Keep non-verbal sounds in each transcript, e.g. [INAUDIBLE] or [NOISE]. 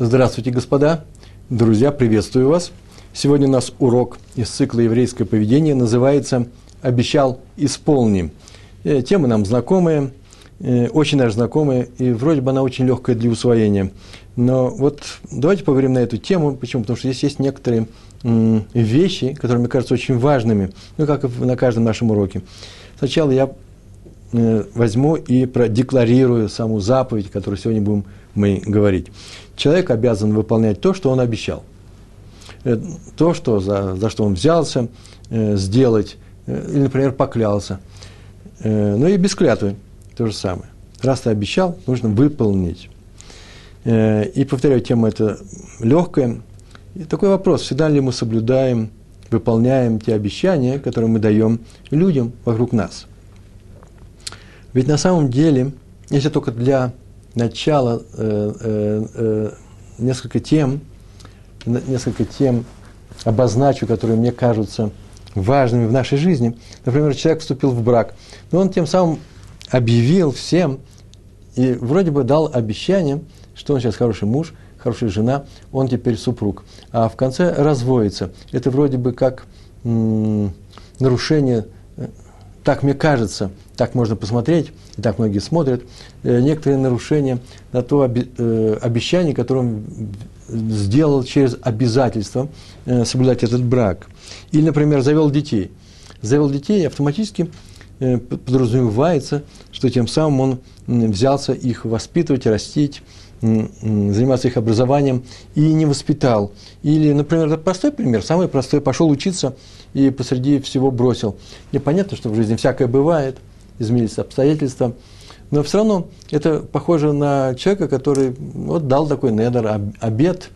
Здравствуйте, господа! Друзья, приветствую вас! Сегодня у нас урок из цикла «Еврейское поведение» называется «Обещал, исполни». Э, тема нам знакомая, э, очень даже знакомая, и вроде бы она очень легкая для усвоения. Но вот давайте поговорим на эту тему. Почему? Потому что здесь есть некоторые вещи, которые мне кажутся очень важными, ну, как и на каждом нашем уроке. Сначала я э, возьму и продекларирую саму заповедь, которую сегодня будем мы говорить. Человек обязан выполнять то, что он обещал. Э, то, что, за, за что он взялся э, сделать, э, или, например, поклялся. Э, ну и без клятвы то же самое. Раз ты обещал, нужно выполнить. Э, и повторяю, тема эта легкая. И такой вопрос, всегда ли мы соблюдаем, выполняем те обещания, которые мы даем людям вокруг нас. Ведь на самом деле, если только для начало э, э, э, несколько тем, несколько тем обозначу, которые мне кажутся важными в нашей жизни. Например, человек вступил в брак, но он тем самым объявил всем и вроде бы дал обещание, что он сейчас хороший муж, хорошая жена, он теперь супруг. А в конце разводится. Это вроде бы как нарушение, э, так мне кажется, так можно посмотреть, и так многие смотрят, э, некоторые нарушения на то э, обещание, которое сделал через обязательство э, соблюдать этот брак. Или, например, завел детей. Завел детей, автоматически подразумевается, что тем самым он взялся их воспитывать, растить, заниматься их образованием и не воспитал. Или, например, простой пример, самый простой, пошел учиться и посреди всего бросил. И понятно, что в жизни всякое бывает – изменились обстоятельства. Но все равно это похоже на человека, который вот дал такой недер, обед,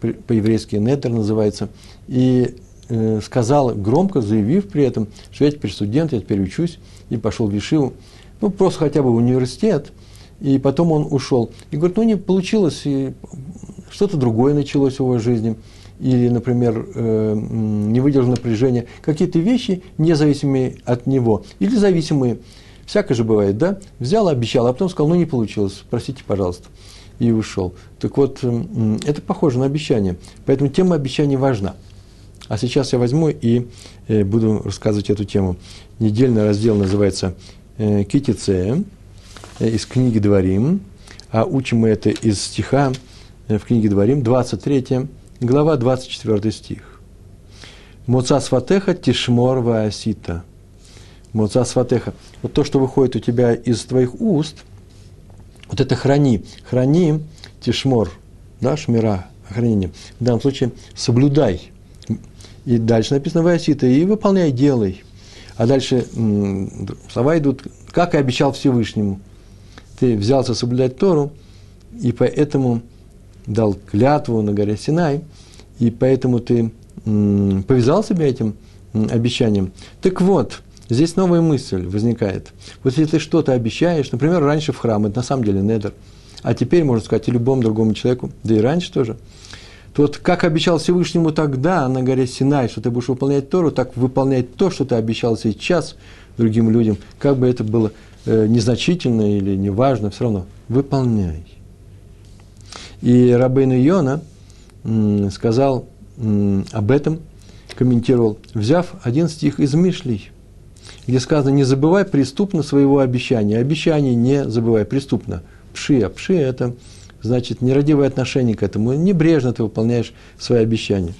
по-еврейски недер называется, и э, сказал, громко заявив при этом, что я теперь студент, я теперь учусь, и пошел в Вишиву, ну, просто хотя бы в университет, и потом он ушел. И говорит, ну, не получилось, и что-то другое началось в его жизни – или, например, э, не выдержал напряжения, какие-то вещи независимые от него, или зависимые. Всякое же бывает, да? Взял, обещал, а потом сказал, ну не получилось, простите, пожалуйста, и ушел. Так вот, это похоже на обещание. Поэтому тема обещаний важна. А сейчас я возьму и э, буду рассказывать эту тему. Недельный раздел называется э, «Китице» из книги «Дворим», а учим мы это из стиха в книге «Дворим», 23 глава 24 стих. Моца сватеха тишмор ваасита. Моца сватеха. Вот то, что выходит у тебя из твоих уст, вот это храни. Храни тишмор, да, шмира, хранение. В данном случае соблюдай. И дальше написано ваасита, и выполняй, делай. А дальше слова идут, как и обещал Всевышнему. Ты взялся соблюдать Тору, и поэтому дал клятву на горе Синай, и поэтому ты повязал себя этим обещанием. Так вот, здесь новая мысль возникает. Вот если ты что-то обещаешь, например, раньше в храм, это на самом деле недер, а теперь, можно сказать, и любому другому человеку, да и раньше тоже, то вот как обещал Всевышнему тогда на горе Синай, что ты будешь выполнять Тору, так выполнять то, что ты обещал сейчас другим людям, как бы это было э, незначительно или неважно, все равно выполняй. И Рабейну Йона сказал об этом, комментировал, взяв один стих из Мишлей, где сказано, не забывай преступно своего обещания. Обещание не забывай преступно. Пши, а пши – это значит нерадивое отношение к этому. Небрежно ты выполняешь свои обещания.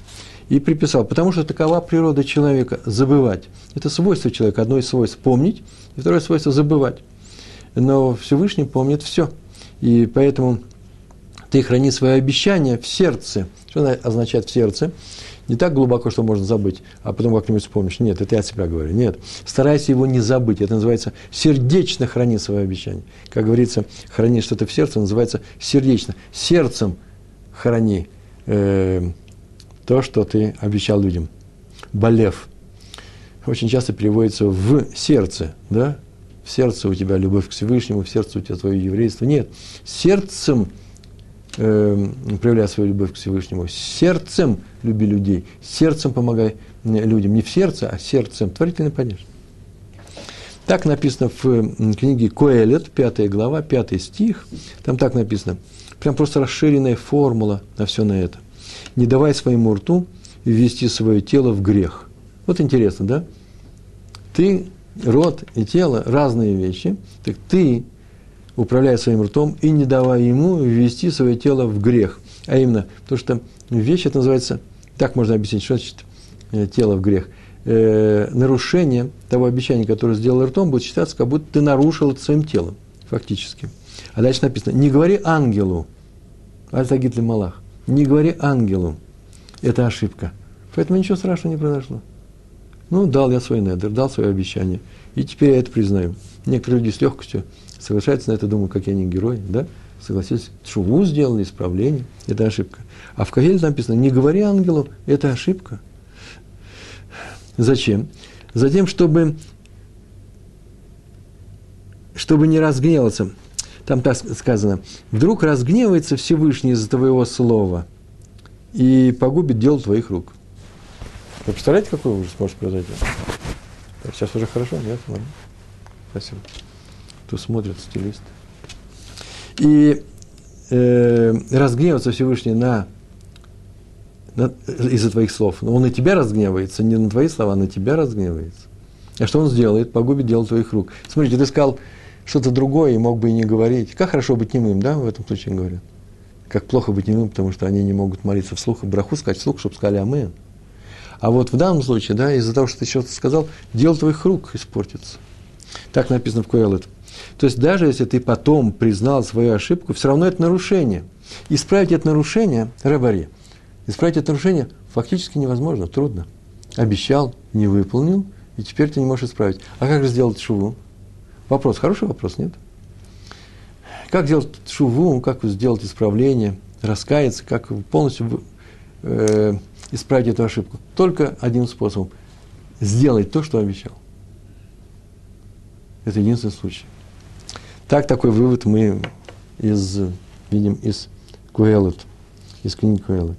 И приписал, потому что такова природа человека – забывать. Это свойство человека, одно из свойств – помнить, и второе свойство – забывать. Но Всевышний помнит все. И поэтому ты храни свое обещание в сердце. Что означает в сердце? Не так глубоко, что можно забыть, а потом как-нибудь вспомнишь. Нет, это я от себя говорю. Нет. Старайся его не забыть. Это называется сердечно храни свое обещание. Как говорится, храни что-то в сердце, называется сердечно. Сердцем храни э, то, что ты обещал людям. Болев. Очень часто переводится в сердце, да? В сердце у тебя любовь к Всевышнему, в сердце у тебя твое еврейство. Нет. Сердцем э, свою любовь к Всевышнему. Сердцем люби людей, сердцем помогай людям. Не в сердце, а сердцем. Творительный падеж. Так написано в книге Коэлет, 5 глава, 5 стих. Там так написано. Прям просто расширенная формула на все на это. Не давай своему рту ввести свое тело в грех. Вот интересно, да? Ты, рот и тело – разные вещи. Так ты управляй своим ртом и не давай ему ввести свое тело в грех. А именно, потому что вещь это называется, так можно объяснить, что значит э, тело в грех. Э, нарушение того обещания, которое сделал ртом, будет считаться, как будто ты нарушил это своим телом, фактически. А дальше написано, не говори ангелу, аль-тагит малах, не говори ангелу, это ошибка. Поэтому ничего страшного не произошло. Ну, дал я свой недер, дал свое обещание, и теперь я это признаю. Некоторые люди с легкостью соглашаются на это, думают, какие они герои, да? Согласились, шуву сделали, исправление, это ошибка. А в Кагеле написано, не говори ангелу, это ошибка. Зачем? Затем, чтобы, чтобы не разгневаться. Там так сказано, вдруг разгневается Всевышний из-за твоего слова и погубит дело твоих рук. Вы представляете, какой ужас может произойти? Сейчас уже хорошо, нет? Ладно. Спасибо кто смотрит, стилист. И э, разгневаться Всевышний на, на, из-за твоих слов. Но он и тебя разгневается, не на твои слова, а на тебя разгневается. А что он сделает? Погубит дело твоих рук. Смотрите, ты сказал что-то другое и мог бы и не говорить. Как хорошо быть немым, да, в этом случае говорят. Как плохо быть немым, потому что они не могут молиться вслух и браху сказать вслух, чтобы сказали амен. А вот в данном случае, да, из-за того, что ты что-то сказал, дело твоих рук испортится. Так написано в Коэлет. То есть даже если ты потом признал свою ошибку, все равно это нарушение. Исправить это нарушение, Рабари, исправить это нарушение фактически невозможно, трудно. Обещал, не выполнил, и теперь ты не можешь исправить. А как же сделать шуву? Вопрос, хороший вопрос, нет? Как сделать шуву, как сделать исправление, раскаяться, как полностью э, исправить эту ошибку? Только одним способом. Сделать то, что обещал. Это единственный случай. Так такой вывод мы из, видим из Куэлот, из книги Куэлот.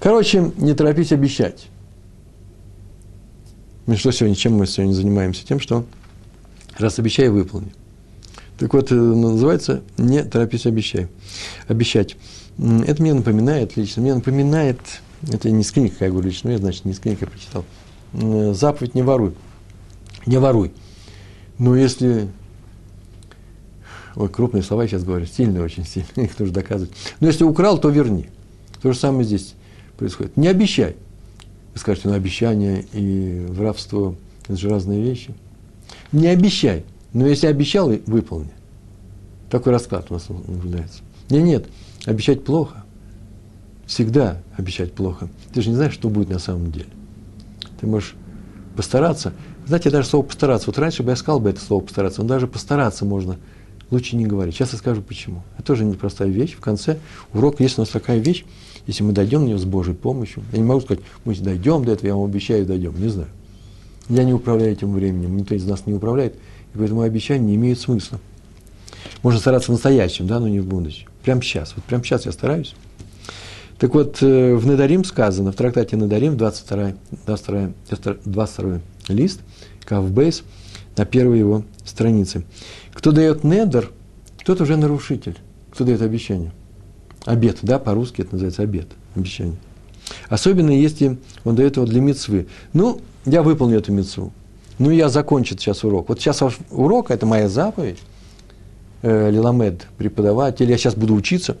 Короче, не торопись обещать. Ну что сегодня, чем мы сегодня занимаемся? Тем, что раз обещай, выполни. Так вот, э, называется «Не торопись, обещай». Обещать. Это мне напоминает лично, мне напоминает, это не с книги, как я говорю лично, я, значит, не с книги прочитал, заповедь «Не воруй». Не воруй. Но если... Ой, крупные слова сейчас говорю, сильные очень [LAUGHS] сильные, их нужно доказывать. Но если украл, то верни. То же самое здесь происходит. Не обещай. Вы скажете, ну обещание и воровство – это же разные вещи. Не обещай. Но если обещал, выполни. Такой расклад у нас наблюдается. Нет, нет, обещать плохо. Всегда обещать плохо. Ты же не знаешь, что будет на самом деле. Ты можешь постараться, знаете, даже слово «постараться». Вот раньше бы я сказал бы это слово «постараться», но даже постараться можно лучше не говорить. Сейчас я скажу почему. Это тоже непростая вещь. В конце урока есть у нас такая вещь, если мы дойдем до нее с Божьей помощью. Я не могу сказать, мы дойдем до этого, я вам обещаю, дойдем. Не знаю. Я не управляю этим временем, никто из нас не управляет, и поэтому обещания не имеют смысла. Можно стараться в настоящем, да, но не в будущем. Прямо сейчас. Вот прямо сейчас я стараюсь. Так вот, э, в Надарим сказано, в трактате Надарим, 22, 22, 22 лист, Кавбейс, на первой его странице. Кто дает недер, тот уже нарушитель. Кто дает обещание? Обед, да, по-русски это называется обед, обещание. Особенно если он дает его для мецвы. Ну, я выполню эту мецву. Ну, я закончу сейчас урок. Вот сейчас урок, это моя заповедь. Э, Лиламед, преподаватель, я сейчас буду учиться.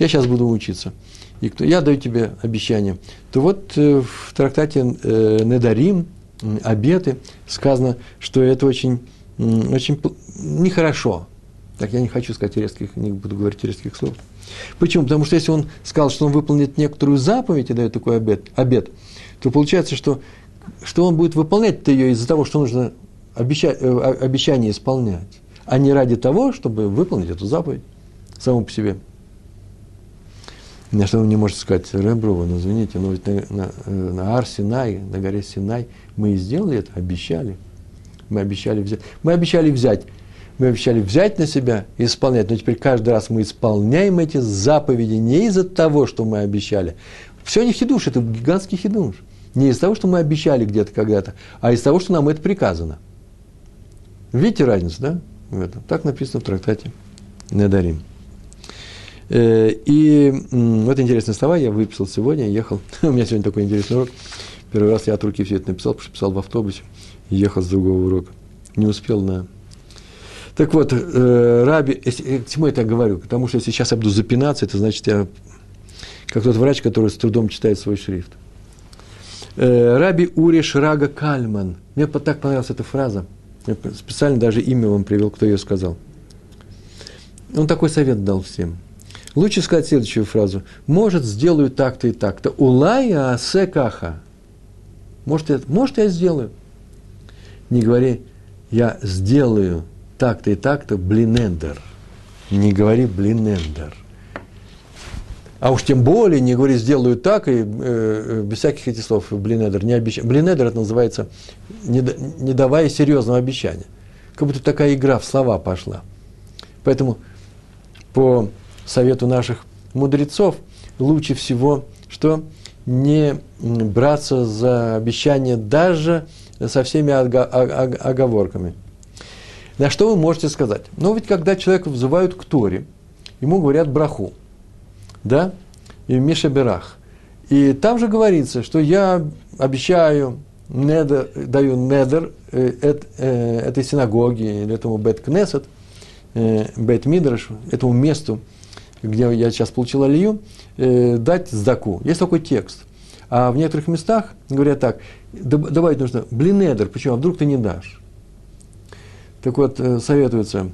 Я сейчас буду учиться. И кто, я даю тебе обещание. То вот э, в трактате э, Недарим, обеты, сказано, что это очень, очень нехорошо. Так я не хочу сказать резких, не буду говорить резких слов. Почему? Потому что если он сказал, что он выполнит некоторую заповедь и дает такой обед, обед то получается, что, что он будет выполнять ее из-за того, что нужно обещать, э, обещание исполнять, а не ради того, чтобы выполнить эту заповедь саму по себе. На что вы мне можете сказать, Рэброва, ну извините, но ведь на, на, э, на Ар Синай, на горе Синай, мы и сделали это, обещали. Мы обещали взять. Мы обещали взять. Мы обещали взять на себя и исполнять. Но теперь каждый раз мы исполняем эти заповеди не из-за того, что мы обещали. Все не хидуш, это гигантский хидуш. не из того, что мы обещали где-то когда-то, а из того, что нам это приказано. Видите разницу, да? В этом. Так написано в трактате Недарим. Э, и вот интересные слова я выписал сегодня, ехал. [LAUGHS] У меня сегодня такой интересный урок. Первый раз я от руки все это написал, потому что писал в автобусе ехал с другого урока. Не успел на... Так вот, э, Раби, если, э, к чему я так говорю? Потому что если сейчас я буду запинаться, это значит, я как тот врач, который с трудом читает свой шрифт. Раби Ури Шрага Кальман. Мне так понравилась эта фраза. Специально даже имя вам привел, кто ее сказал. Он такой совет дал всем. Лучше сказать следующую фразу. Может, сделаю так-то и так-то. Улая асе каха. Может, я, может, я сделаю. Не говори, я сделаю так-то и так-то, блинендер. Не говори блинендер. А уж тем более не говори, сделаю так, и э, э без всяких этих слов, блинедер, не обещаю. Блинедер это называется, не, не давая серьезного обещания. Как будто такая игра в слова пошла. Поэтому по совету наших мудрецов лучше всего, что не браться за обещание даже со всеми оговорками. На что вы можете сказать? Ну, ведь когда человека взывают к Торе, ему говорят браху – да, и Миша Берах. И там же говорится, что я обещаю, недер, даю недер э, э, этой синагоге или этому Бет Кнесет, э, Бет Мидраш, этому месту, где я сейчас получил алию, э, дать сдаку. Есть такой текст. А в некоторых местах говорят так, давать нужно блинедер, почему, а вдруг ты не дашь? Так вот, э, советуется,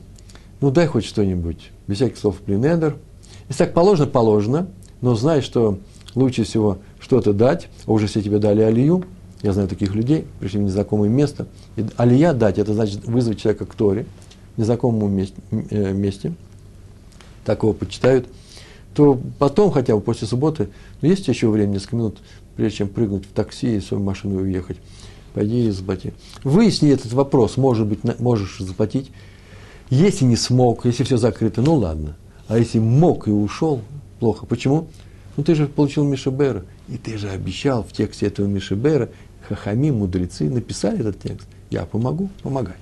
ну дай хоть что-нибудь, без всяких слов блинедер – если так положено, положено, но знай, что лучше всего что-то дать, а уже все тебе дали алию, я знаю таких людей, пришли в незнакомое место, и алия дать, это значит вызвать человека к Торе, в незнакомом месте, э, месте, так его почитают, то потом, хотя бы после субботы, ну, есть еще время, несколько минут, прежде чем прыгнуть в такси и свою машину уехать, пойди и заплати. Выясни этот вопрос, может быть, можешь заплатить. Если не смог, если все закрыто, ну ладно – а если мог и ушел, плохо. Почему? Ну ты же получил Мишебера, и ты же обещал в тексте этого Мишебера, хахами, мудрецы написали этот текст. Я помогу, помогай.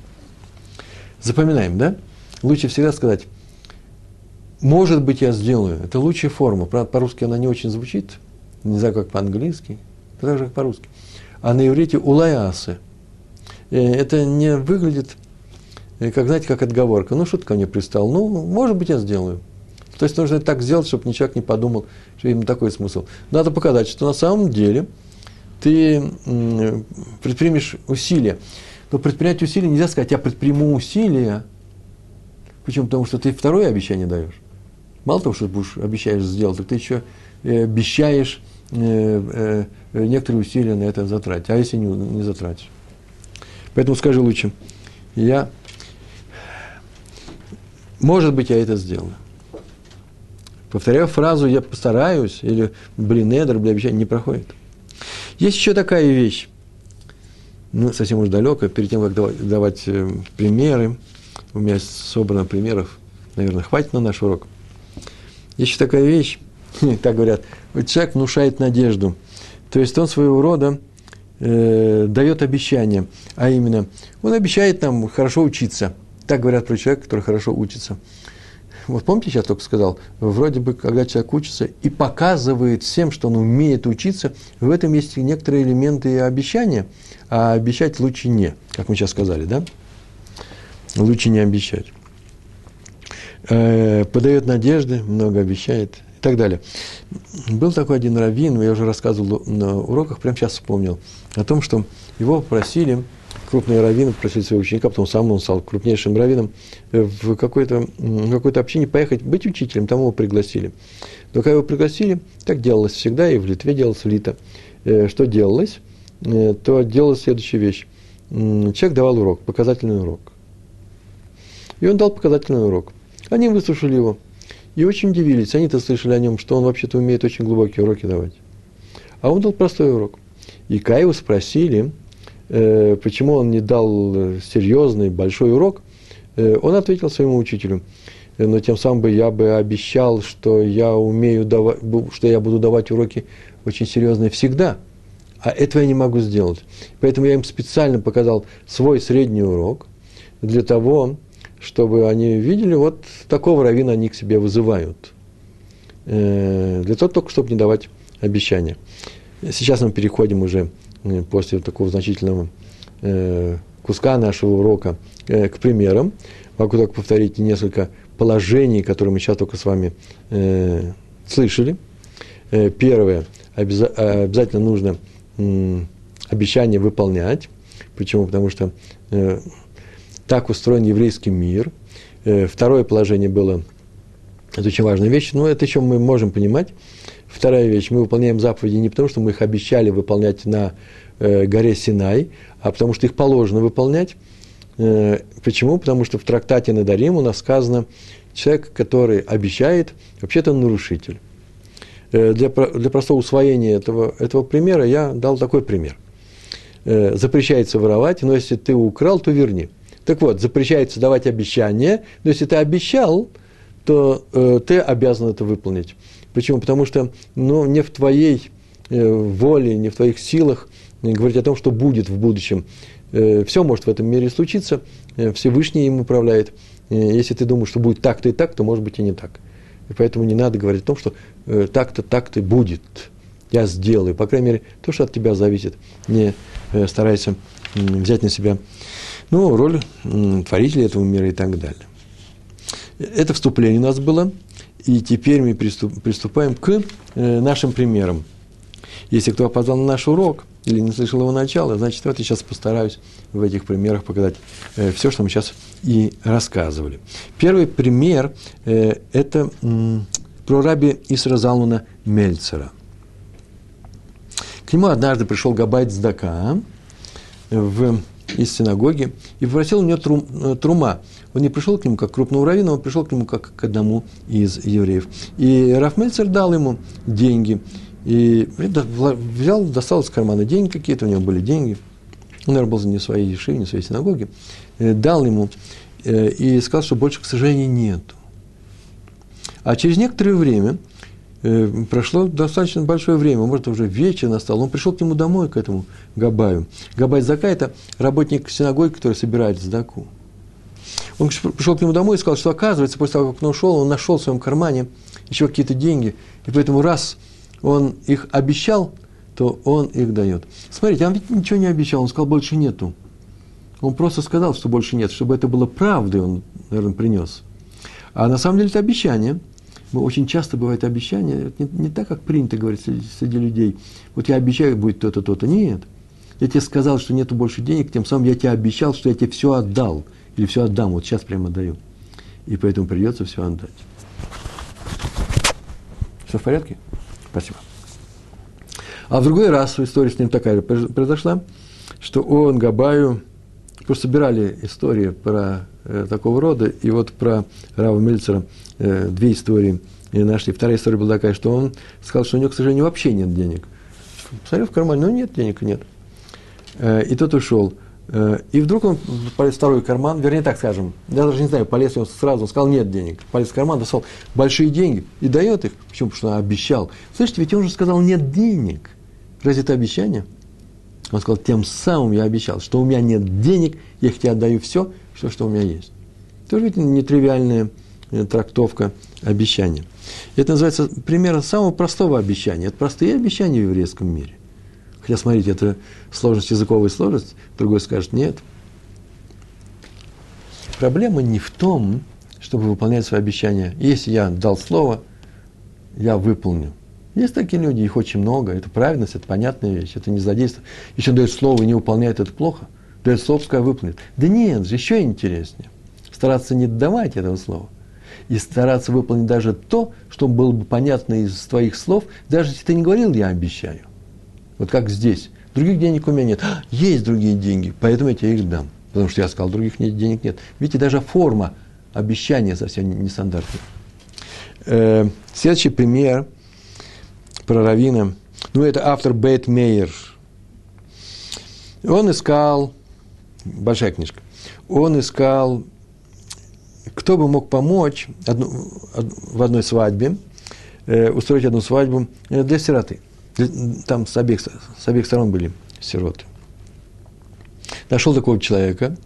Запоминаем, да? Лучше всегда сказать, может быть, я сделаю. Это лучшая форма. Правда, по-русски она не очень звучит. Не знаю, как по-английски. Так же, как по-русски. А на иврите улаясы. Э, это не выглядит, э, как, знаете, как отговорка. Ну, ко мне пристал? Ну, может быть, я сделаю. То есть нужно так сделать, чтобы человек не подумал, что именно такой смысл. Надо показать, что на самом деле ты предпримешь усилия. Но предпринять усилия нельзя сказать, я предприму усилия. Почему? Потому что ты второе обещание даешь. Мало того, что будешь обещаешь сделать, так ты еще э, обещаешь э, э, некоторые усилия на это затратить. А если не, не затратишь? Поэтому скажи лучше, я, может быть, я это сделаю. Повторяю фразу «я постараюсь» или «блин, эдр», «бля, обещание» не проходит. Есть еще такая вещь, ну, совсем уж далеко, перед тем, как давать, давать э, примеры, у меня собрано примеров, наверное, хватит на наш урок. Есть еще такая вещь, [LAUGHS] так говорят, человек внушает надежду. То есть он своего рода э, дает обещание, а именно, он обещает нам хорошо учиться. Так говорят про человека, который хорошо учится. Вот помните, сейчас только сказал, вроде бы, когда человек учится и показывает всем, что он умеет учиться, в этом есть некоторые элементы обещания, а обещать лучше не, как мы сейчас сказали, да? Лучше не обещать. Э, подает надежды, много обещает и так далее. Был такой один раввин, я уже рассказывал на уроках, прямо сейчас вспомнил, о том, что его попросили крупные раввины просили своего ученика, потом сам он стал крупнейшим раввином, э, в какой-то какой общине поехать быть учителем, там его пригласили. Но когда его пригласили, так делалось всегда, и в Литве делалось в Лито. Э, что делалось? Э, то делалась следующая вещь. Человек давал урок, показательный урок. И он дал показательный урок. Они выслушали его. И очень удивились. Они-то слышали о нем, что он вообще-то умеет очень глубокие уроки давать. А он дал простой урок. И Каеву спросили, почему он не дал э, серьезный, большой урок, э, он ответил своему учителю, но тем самым бы я бы обещал, что я умею давать, что я буду давать уроки очень серьезные всегда. А этого я не могу сделать. Поэтому я им специально показал свой средний урок для того, чтобы они видели, вот такого равина они к себе вызывают. Э, для того только, чтобы не давать обещания. Сейчас мы переходим уже э, после такого значительного э, куска нашего урока к примерам. Могу только повторить несколько положений, которые мы сейчас только с вами слышали. Первое. Обязательно нужно обещание выполнять. Почему? Потому что так устроен еврейский мир. Э, второе положение было, это очень важная вещь, но это еще мы можем понимать. Вторая вещь, мы выполняем заповеди не потому, что мы их обещали выполнять на э, горе Синай, а потому что их положено выполнять. Э, почему? Потому что в трактате Надарим у нас сказано, человек, который обещает, вообще-то он нарушитель. Для, для простого усвоения этого, этого примера я дал такой пример. Запрещается воровать, но если ты украл, то верни. Так вот, запрещается давать обещания, но если ты обещал, то э, ты обязан это выполнить. Почему? Потому что ну, не в твоей э, воле, не в твоих силах э, говорить о том, что будет в будущем. Э, все может в этом мире случиться, Всевышний им управляет. Если ты думаешь, что будет так-то и так, то может быть и не так. И поэтому не надо говорить о том, что так-то, так-то будет. Я сделаю. По крайней мере, то, что от тебя зависит. Не старайся взять на себя ну, роль творителя этого мира и так далее. Это вступление у нас было, и теперь мы приступаем к э, нашим примерам. Если кто опоздал на наш урок или не слышал его начала, значит, вот я сейчас постараюсь в этих примерах показать э, все, что мы сейчас и рассказывали. Первый пример э, – это про раби Исра Залмана Мельцера. К нему однажды пришел Габайт Здака в из синагоги и попросил у него трум, трума. Он не пришел к нему как к крупному раввину, он пришел к нему как к одному из евреев. И Рафмельцер дал ему деньги. И взял, достал из кармана деньги какие-то, у него были деньги. Он, наверное, был не своей ешиве, не своей синагоги. Э, дал ему э, и сказал, что больше, к сожалению, нету. А через некоторое время – Э, прошло достаточно большое время, может, уже вечер настал, он пришел к нему домой, к этому Габаю. Габай Зака – это работник синагоги, который собирает Задаку. Он пришел к нему домой и сказал, что, оказывается, после того, как он ушел, он нашел в своем кармане еще какие-то деньги, и поэтому раз он их обещал, то он их дает. Смотрите, он ведь ничего не обещал, он сказал, больше нету. Он просто сказал, что больше нет, чтобы это было правдой, он, наверное, принес. А на самом деле это обещание – очень часто бывает обещания, не, не так, как принято говорить среди, среди людей. Вот я обещаю, будет то-то, то-то. Нет. Я тебе сказал, что нету больше денег, тем самым я тебе обещал, что я тебе все отдал. Или все отдам, вот сейчас прямо отдаю. И поэтому придется все отдать. Все в порядке? Спасибо. А в другой раз история с ним такая произошла, что он Габаю, просто собирали истории про э, такого рода, и вот про Рава Мельцера – э, две истории нашли. Вторая история была такая, что он сказал, что у него, к сожалению, вообще нет денег. Посмотрел в кармане, ну нет, денег нет. Э, и тот ушел. Э, и вдруг он полез в второй карман, вернее, так скажем, я даже не знаю, полез он сразу, он сказал, нет денег. Полез в карман, достал большие деньги и дает их. Почему? Потому что обещал. Слышите, ведь он же сказал, нет денег. Разве это обещание? Он сказал, тем самым я обещал, что у меня нет денег, я тебе отдаю все, что, что у меня есть. Тоже ведь нетривиальное Э, трактовка обещания. Это называется примером самого простого обещания. Это простые обещания в еврейском мире. Хотя, смотрите, это сложность, языковая сложность, другой скажет нет. Проблема не в том, чтобы выполнять свои обещания. Если я дал слово, я выполню. Есть такие люди, их очень много. Это правильность, это понятная вещь, это не. Если он дает слово и не выполняет, это плохо. Дает слово, пускай выполнит. Да нет, же еще интереснее. Стараться не давать этого слова и стараться выполнить даже то, что было бы понятно из твоих слов, даже если ты не говорил, я обещаю. Вот как здесь. Других денег у меня нет. [GASPS] Есть другие деньги, поэтому я тебе их дам. Потому что я сказал, других нет, денег нет. Видите, даже форма обещания совсем нестандартная. Э, следующий пример про Равина. Ну, это автор Бейт Мейер. Он искал, большая книжка, он искал кто бы мог помочь одну, в одной свадьбе, э, устроить одну свадьбу э, для сироты. Там с обеих, с обеих сторон были сироты. Нашел такого человека,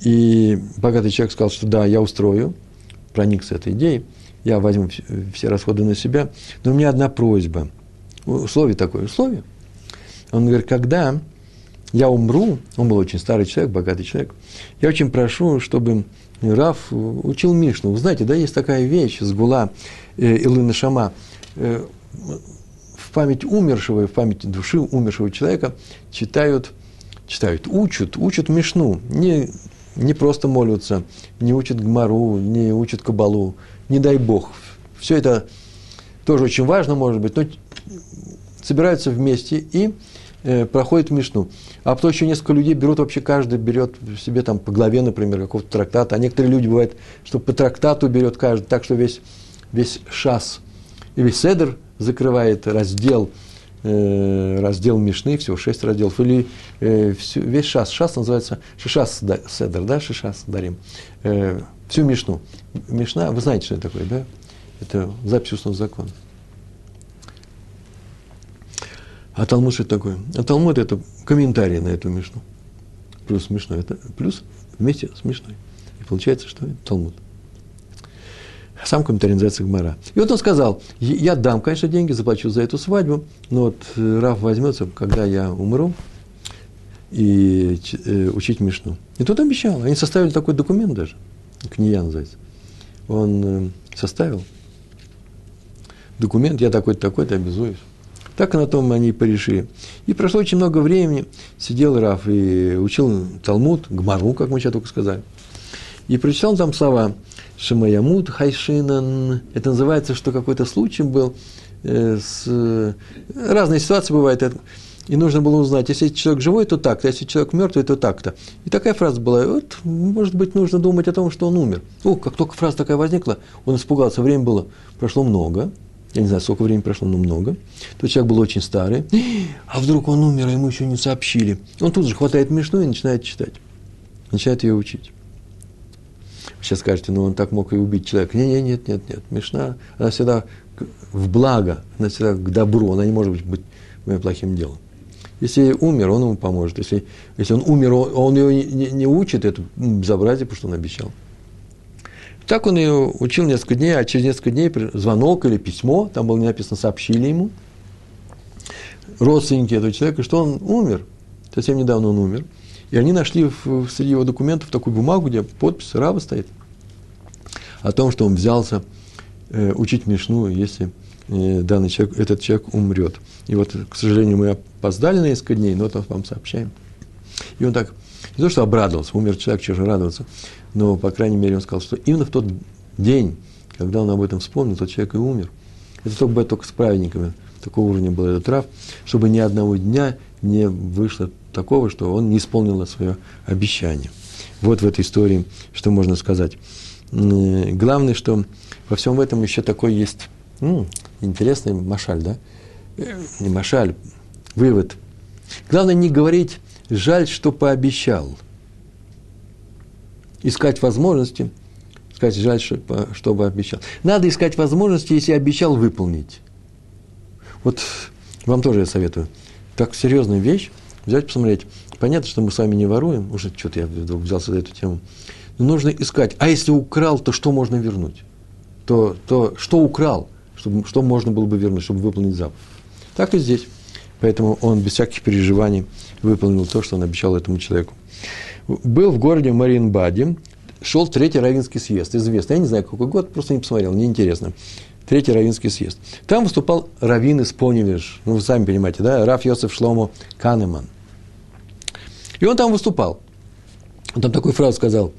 и богатый человек сказал, что да, я устрою, проникся этой идеей, я возьму все расходы на себя, но у меня одна просьба. Условие такое, условие. Он говорит, когда я умру, он был очень старый человек, богатый человек, я очень прошу, чтобы Раф учил Мишну. Вы знаете, да, есть такая вещь, сгула э, Илына Шама, э, память умершего, в память души умершего человека читают, читают, учат, учат Мишну. Не, не просто молятся, не учат Гмару, не учат Кабалу, не дай Бог. Все это тоже очень важно, может быть, но собираются вместе и э, проходят Мишну. А потом еще несколько людей берут, вообще каждый берет себе там по главе, например, какого-то трактата. А некоторые люди бывают, что по трактату берет каждый, так что весь, весь шас и весь седр закрывает раздел, э, раздел Мишны, всего шесть разделов, или э, всю, весь шас. Шас называется Шишас Седр, да, Шишас Дарим. Э, всю Мишну. Мишна, вы знаете, что это такое, да? Это запись устного закона. А Талмуд что это такое? А Талмуд – это комментарий на эту Мишну. Плюс смешной. Это плюс вместе с Мишной. И получается, что это Талмуд. Сам комментарий называется Гмара. И вот он сказал, я дам, конечно, деньги, заплачу за эту свадьбу, но вот э, Раф возьмется, когда я умру, и э, учить Мишну. И тот обещал. Они составили такой документ даже. Кния называется. Он э, составил документ, я такой-то, такой-то, обязуюсь. Так на том они и порешили. И прошло очень много времени, сидел Раф и учил Талмуд, Гмару, как мы сейчас только сказали. И прочитал там слова Шимаямут Хайшинан. Это называется, что какой-то случай был. Э, с, э, разные ситуации бывают. И нужно было узнать, если человек живой, то так-то, если человек мертвый, то так-то. И такая фраза была, вот, может быть, нужно думать о том, что он умер. О, как только фраза такая возникла, он испугался, время было, прошло много, я не знаю, сколько времени прошло, но много. Тот человек был очень старый. А вдруг он умер, а ему еще не сообщили. Он тут же хватает мешну и начинает читать. Начинает ее учить. Сейчас скажете, ну он так мог и убить человека. Нет, нет, нет, нет. Мишна, она всегда в благо, она всегда к добру, она не может быть плохим делом. Если умер, он ему поможет. Если, если он умер, он ее не, не, не учит, это безобразие, потому что он обещал. Так он ее учил несколько дней, а через несколько дней звонок или письмо, там было не написано, сообщили ему, родственники этого человека, что он умер. Совсем недавно он умер. И они нашли в, среди его документов такую бумагу, где подпись раба стоит, о том, что он взялся э, учить Мишну, если э, данный человек, этот человек умрет. И вот, к сожалению, мы опоздали на несколько дней, но вот вам сообщаем. И он так, не то, что обрадовался, умер человек, чего же радоваться, но, по крайней мере, он сказал, что именно в тот день, когда он об этом вспомнил, тот человек и умер. Это только, только с праведниками. Такого уровня был этот трав, чтобы ни одного дня не вышло такого, что он не исполнил свое обещание. Вот в этой истории, что можно сказать. Главное, что во всем этом еще такой есть м, интересный машаль, да? Э, не машаль, вывод. Главное не говорить «жаль, что пообещал», искать возможности, сказать, жаль, чтобы обещал. Надо искать возможности, если обещал выполнить. Вот вам тоже я советую. Так серьезная вещь, взять, посмотреть. Понятно, что мы с вами не воруем, уже что-то я вдруг взялся за эту тему. Но нужно искать. А если украл, то что можно вернуть? То, то что украл, чтобы, что можно было бы вернуть, чтобы выполнить заповедь? Так и здесь. Поэтому он без всяких переживаний выполнил то, что он обещал этому человеку был в городе Маринбаде, шел третий равинский съезд, известный, я не знаю, какой год, просто не посмотрел, мне интересно. Третий равинский съезд. Там выступал раввин из Поневиш, ну, вы сами понимаете, да, Раф Йосеф Шломо Канеман. И он там выступал. Он там такую фразу сказал,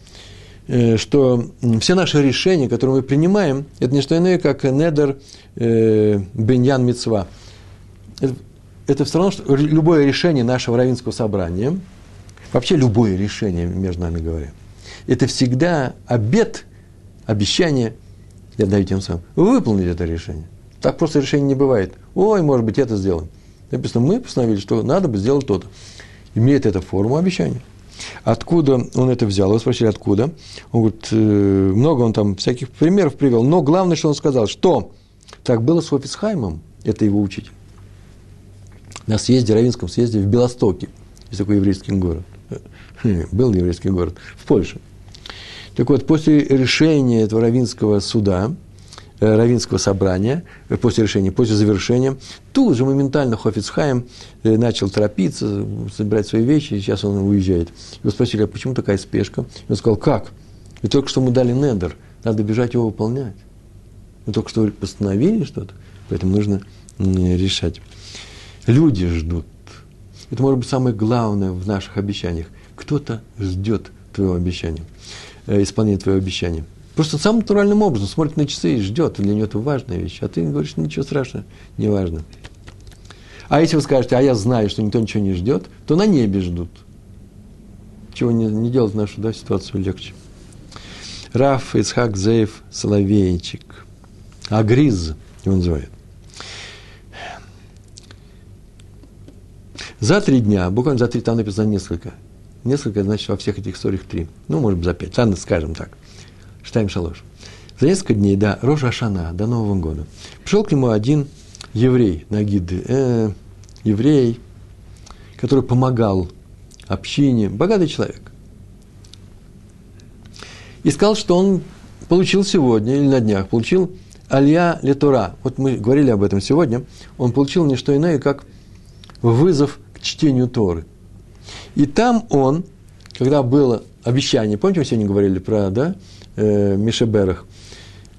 э, что все наши решения, которые мы принимаем, это не что иное, как недер э, беньян мецва. Это, это все равно, что любое решение нашего равинского собрания – вообще любое решение, между нами говоря, это всегда обед, обещание, я даю тем самым, выполнить это решение. Так просто решение не бывает. Ой, может быть, это сделаем. Написано, мы постановили, что надо бы сделать то-то. Имеет это форму обещания. Откуда он это взял? Вы спросили, откуда? Он говорит, «Э, много он там всяких примеров привел, но главное, что он сказал, что так было с Офисхаймом, это его учитель. на съезде, Равинском съезде в Белостоке. Есть такой еврейский город. Был еврейский город в Польше. Так вот, после решения этого Равинского суда, э, Равинского собрания, э, после решения, после завершения, тут же моментально Хофицхайм э, начал торопиться, собирать свои вещи, и сейчас он уезжает. Его спросили, а почему такая спешка? И он сказал, как? И только что мы дали недер, надо бежать его выполнять. Мы только что постановили что-то, поэтому нужно решать. Люди ждут. Это может быть самое главное в наших обещаниях. Кто-то ждет твоего обещания, э, исполнения твоего обещания. Просто самым натуральным образом смотрит на часы и ждет. Для него это важная вещь. А ты говоришь, ничего страшного, не важно. А если вы скажете, а я знаю, что никто ничего не ждет, то на небе ждут. Чего не, не делать нашу да, ситуацию легче. Раф Ицхак Зеев Соловейчик. Агриз его называют. За три дня, буквально за три, там написано несколько. Несколько, значит, во всех этих историях три. Ну, может быть, за пять. Ладно, скажем так. Штайм шалош. За несколько дней до Рожа Ашана, до Нового года, пришел к нему один еврей, Нагиды, э, еврей, который помогал общине, богатый человек. И сказал, что он получил сегодня или на днях, получил Алья Летура. Вот мы говорили об этом сегодня. Он получил не что иное, как вызов чтению Торы. И там он, когда было обещание, помните, мы сегодня говорили про да, э, Мишеберах,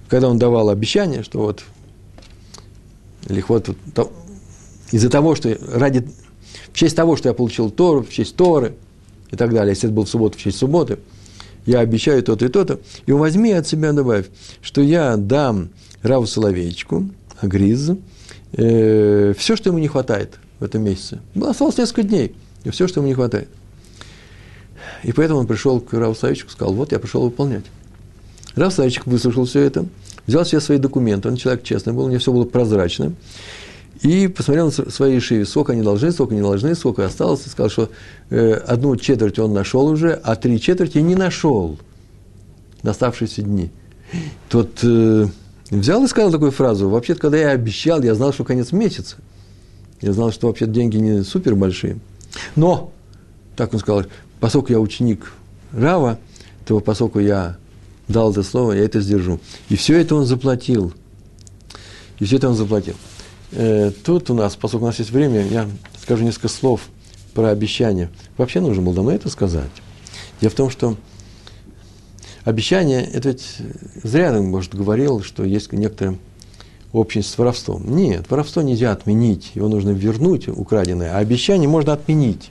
когда он давал обещание, что вот, или вот, вот из-за того, что ради, в честь того, что я получил Тору, в честь Торы и так далее, если это был в субботу, в честь субботы, я обещаю то-то и то-то, и возьми от себя добавь, что я дам Раву Соловейчику, Агриз, э, все, что ему не хватает – в этом месяце. Было, осталось несколько дней, и все, что ему не хватает. И поэтому он пришел к Раву и сказал, вот я пришел выполнять. Рав Савичек выслушал все это, взял все свои документы, он человек честный был, у него все было прозрачно, и посмотрел на свои шиви, сколько они должны, сколько не должны, сколько осталось, и сказал, что э, одну четверть он нашел уже, а три четверти не нашел на оставшиеся дни. Тот э, взял и сказал такую фразу, вообще-то, когда я обещал, я знал, что конец месяца – я знал, что вообще деньги не супер большие. Но, так он сказал, поскольку я ученик Рава, то поскольку я дал это слово, я это сдержу. И все это он заплатил. И все это он заплатил. Э, тут у нас, поскольку у нас есть время, я скажу несколько слов про обещание. Вообще нужно было давно это сказать. Дело в том, что обещание, это ведь зря, может, говорил, что есть некоторые общность с воровством. Нет, воровство нельзя отменить, его нужно вернуть украденное, а обещание можно отменить.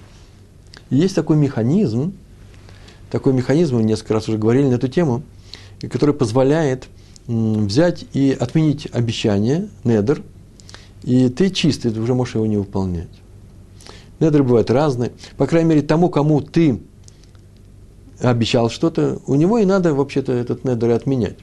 И есть такой механизм, такой механизм, мы несколько раз уже говорили на эту тему, который позволяет взять и отменить обещание, недер, и ты чистый, ты уже можешь его не выполнять. Недры бывают разные. По крайней мере, тому, кому ты обещал что-то, у него и надо вообще-то этот недер отменять.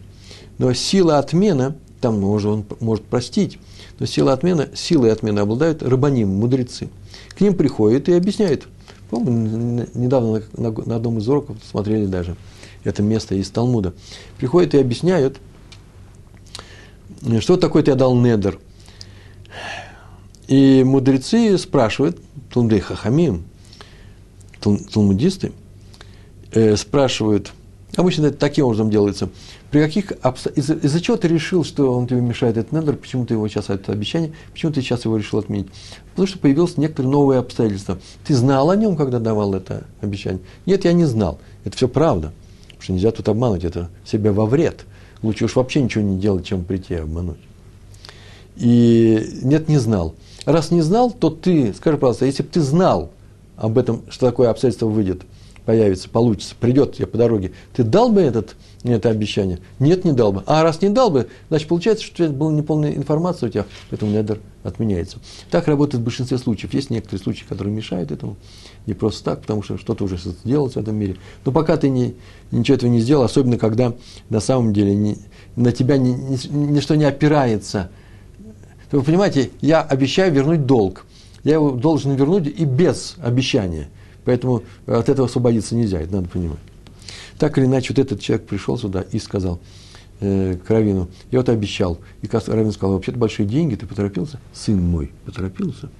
Но сила отмена – там может, он может простить. Но сила отмены, силой отмены обладают рабаним, мудрецы. К ним приходят и объясняют. Помню, недавно на, на, на одном из уроков смотрели даже это место из Талмуда. Приходят и объясняют, что такое ты дал недер. И мудрецы спрашивают, Талмудей Хахамим, талмудисты, э, спрашивают, обычно это таким образом делается, при каких из-за, из чего ты решил, что он тебе мешает этот недр, почему ты его сейчас, это обещание, почему ты сейчас его решил отменить? Потому что появилось некоторые новые обстоятельства. Ты знал о нем, когда давал это обещание? Нет, я не знал. Это все правда. Потому что нельзя тут обмануть, это себе во вред. Лучше уж вообще ничего не делать, чем прийти и обмануть. И нет, не знал. Раз не знал, то ты, скажи, пожалуйста, если бы ты знал об этом, что такое обстоятельство выйдет, появится, получится, придет тебе по дороге, ты дал бы этот это обещание? Нет, не дал бы. А раз не дал бы, значит, получается, что была неполная информация у тебя, поэтому недер отменяется. Так работает в большинстве случаев. Есть некоторые случаи, которые мешают этому. Не просто так, потому что что-то уже сделалось в этом мире. Но пока ты не, ничего этого не сделал, особенно когда на самом деле не, на тебя ни, ни, ничто не опирается. Вы понимаете, я обещаю вернуть долг. Я его должен вернуть и без обещания. Поэтому от этого освободиться нельзя, это надо понимать. Так или иначе, вот этот человек пришел сюда и сказал э, к Равину, я вот обещал. И Равин сказал, вообще-то большие деньги, ты поторопился? Сын мой, поторопился.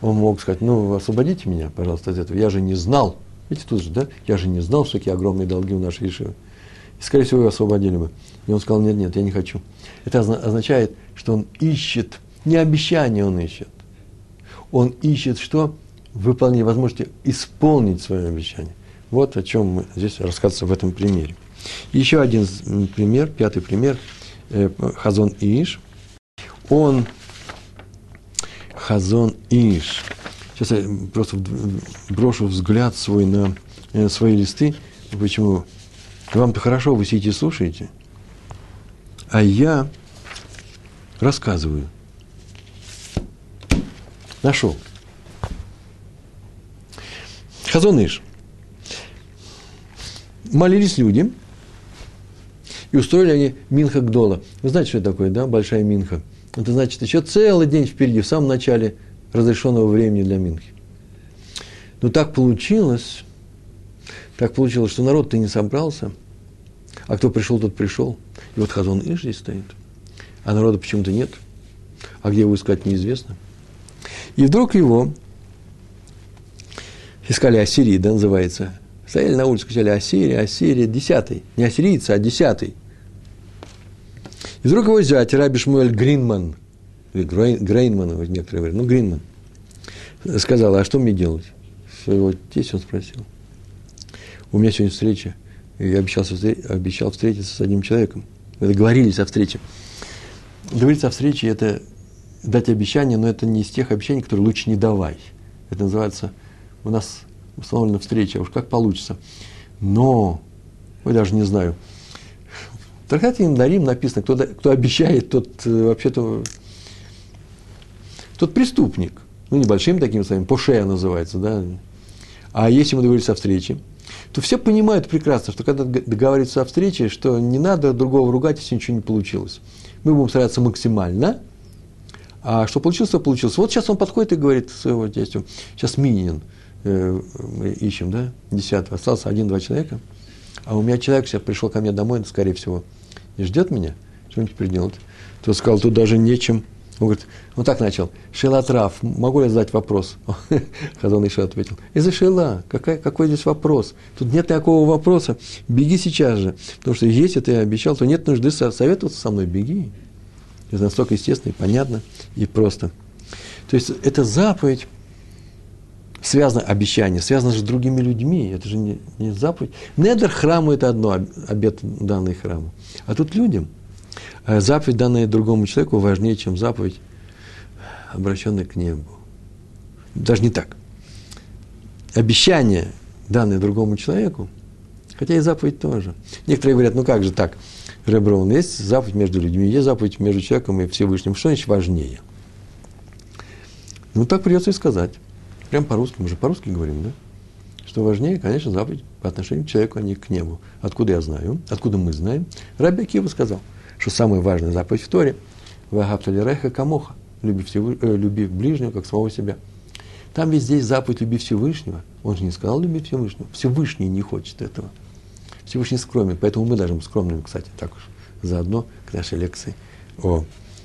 Он мог сказать, ну, освободите меня, пожалуйста, от этого. Я же не знал. Видите, тут же, да? Я же не знал, что такие огромные долги у нашей Ишивы. И, скорее всего, его освободили бы. И он сказал, нет, нет, я не хочу. Это означает, что он ищет, не обещание он ищет. Он ищет что? Выполнение, возможности исполнить свое обещание. Вот о чем мы здесь рассказывается в этом примере. Еще один пример, пятый пример, э, Хазон Иш. Он, Хазон Иш, сейчас я просто брошу взгляд свой на э, свои листы. Почему? Вам-то хорошо, вы сидите и слушаете. А я рассказываю. Нашел. Хазоныш. Молились люди, и устроили они Минха Гдола. Вы знаете, что это такое, да, большая Минха? Это значит, еще целый день впереди, в самом начале разрешенного времени для Минхи. Но так получилось, так получилось, что народ-то не собрался, а кто пришел, тот пришел. И вот Хазон Иш здесь стоит, а народа почему-то нет. А где его искать, неизвестно. И вдруг его искали Ассирии, да, называется. Стояли на улице, кричали Ассирия, Ассирия, десятый. Не ассирийцы, а десятый. И вдруг его зять, Раби Шмуэль Гринман, или Грейнман, некоторые говорят, ну, Гринман, сказал, а что мне делать? Своего тесть он спросил. У меня сегодня встреча, и я обещал, обещал встретиться с одним человеком. Мы договорились о встрече. Договориться о встрече – это дать обещание, но это не из тех обещаний, которые лучше не давай. Это называется, у нас установлена встреча, уж как получится. Но, я даже не знаю, в трактате им дарим написано, кто, кто обещает, тот э, вообще-то, тот преступник. Ну, небольшим таким своим, пошея называется, да. А если мы договорились о встрече, то все понимают прекрасно, что когда договариваются о встрече, что не надо другого ругать, если ничего не получилось. Мы будем стараться максимально – а что получилось, то получилось. Вот сейчас он подходит и говорит своего тестю, сейчас Минин э, ищем, да, десятого, остался один-два человека, а у меня человек сейчас пришел ко мне домой, скорее всего, и ждет меня, что он теперь делать? Тот сказал, тут даже нечем. Он говорит, он так начал, Шелатрав, могу я задать вопрос? [LAUGHS] Хазон еще ответил, из-за Шела, какой, какой здесь вопрос? Тут нет никакого вопроса, беги сейчас же, потому что если ты обещал, то нет нужды советоваться со мной, беги. Это настолько естественно и понятно и просто. То есть это заповедь, связано обещание, связано же с другими людьми, это же не, не заповедь. Недер храму – это одно, обет данный храму. А тут людям. А заповедь, данная другому человеку, важнее, чем заповедь, обращенная к небу. Даже не так. Обещание, данное другому человеку, хотя и заповедь тоже. Некоторые говорят, ну как же так – Реброн, есть заповедь между людьми, есть заповедь между человеком и Всевышним. Что значит важнее? Ну, так придется и сказать. Прям по-русски, мы же по-русски говорим, да? Что важнее, конечно, заповедь по отношению к человеку, а не к небу. Откуда я знаю? Откуда мы знаем? Раби Кива сказал, что самая важная заповедь в Торе – Вагапталиреха камоха, люби, всего, э, люби ближнего, как самого себя. Там ведь здесь заповедь люби Всевышнего. Он же не сказал люби Всевышнего. Всевышний не хочет этого – Всевышний скромен, поэтому мы должны быть скромными, кстати, так уж, заодно к нашей лекции о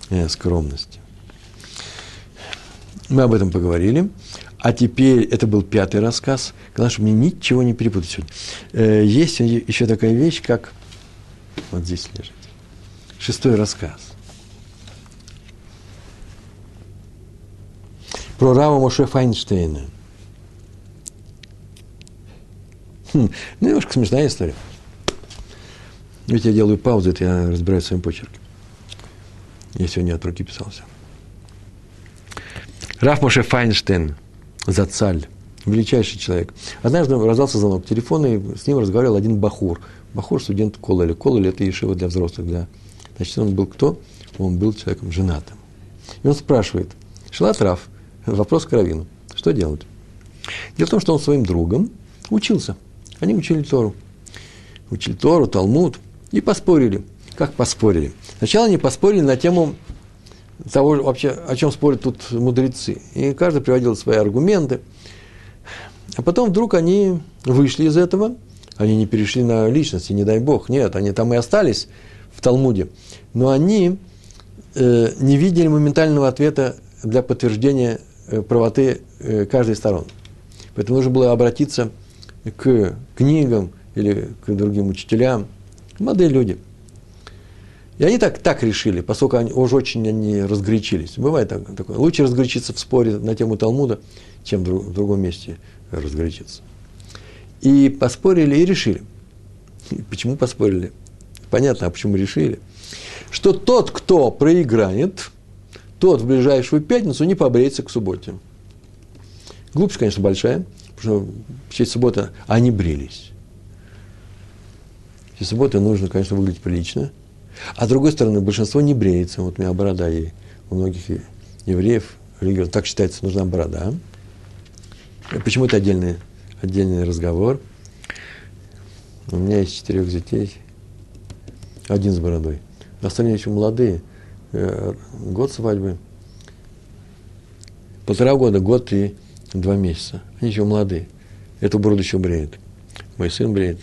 э, скромности. Мы об этом поговорили. А теперь, это был пятый рассказ. Главное, чтобы мне ничего не перепутать сегодня. Э, есть еще такая вещь, как... Вот здесь лежит. Шестой рассказ. Про Рава Моше Файнштейна. Хм, ну, немножко смешная история. Ведь я делаю паузу, это я разбираю своим почерком. Я сегодня от руки писался. Раф Моше Файнштейн, Зацаль, величайший человек. Однажды раздался звонок телефона, и с ним разговаривал один Бахур. Бахур – студент Кололи. Кололи – это Ешива для взрослых. Для... Значит, он был кто? Он был человеком женатым. И он спрашивает, Шелат Раф, вопрос к Равину, что делать? Дело в том, что он своим другом учился. Они учили Тору. Учили Тору, Талмуд – и поспорили. Как поспорили? Сначала они поспорили на тему того, вообще, о чем спорят тут мудрецы. И каждый приводил свои аргументы. А потом вдруг они вышли из этого, они не перешли на личности, не дай бог, нет, они там и остались в Талмуде. Но они э, не видели моментального ответа для подтверждения э, правоты э, каждой из сторон. Поэтому нужно было обратиться к книгам или к другим учителям. Молодые люди. И они так, так решили, поскольку они, уж очень они разгорячились. Бывает так, такое. Лучше разгорячиться в споре на тему Талмуда, чем в другом месте разгорячиться. И поспорили и решили. [LAUGHS] Почему поспорили? Понятно, а почему решили? Что тот, кто проиграет, тот в ближайшую пятницу не побреется к субботе. Глупость, конечно, большая, потому что в честь субботы они брились. В честь субботы нужно, конечно, выглядеть прилично. А с другой стороны, большинство не бреется. Вот у меня борода и у многих евреев, религиозных, так считается, нужна борода. Почему это отдельный, отдельный разговор? У меня есть четырех детей, один с бородой. Остальные еще молодые. Э, год свадьбы. Полтора года, год и два месяца. Они еще молодые. Эту бороду еще бреет. Мой сын бреет.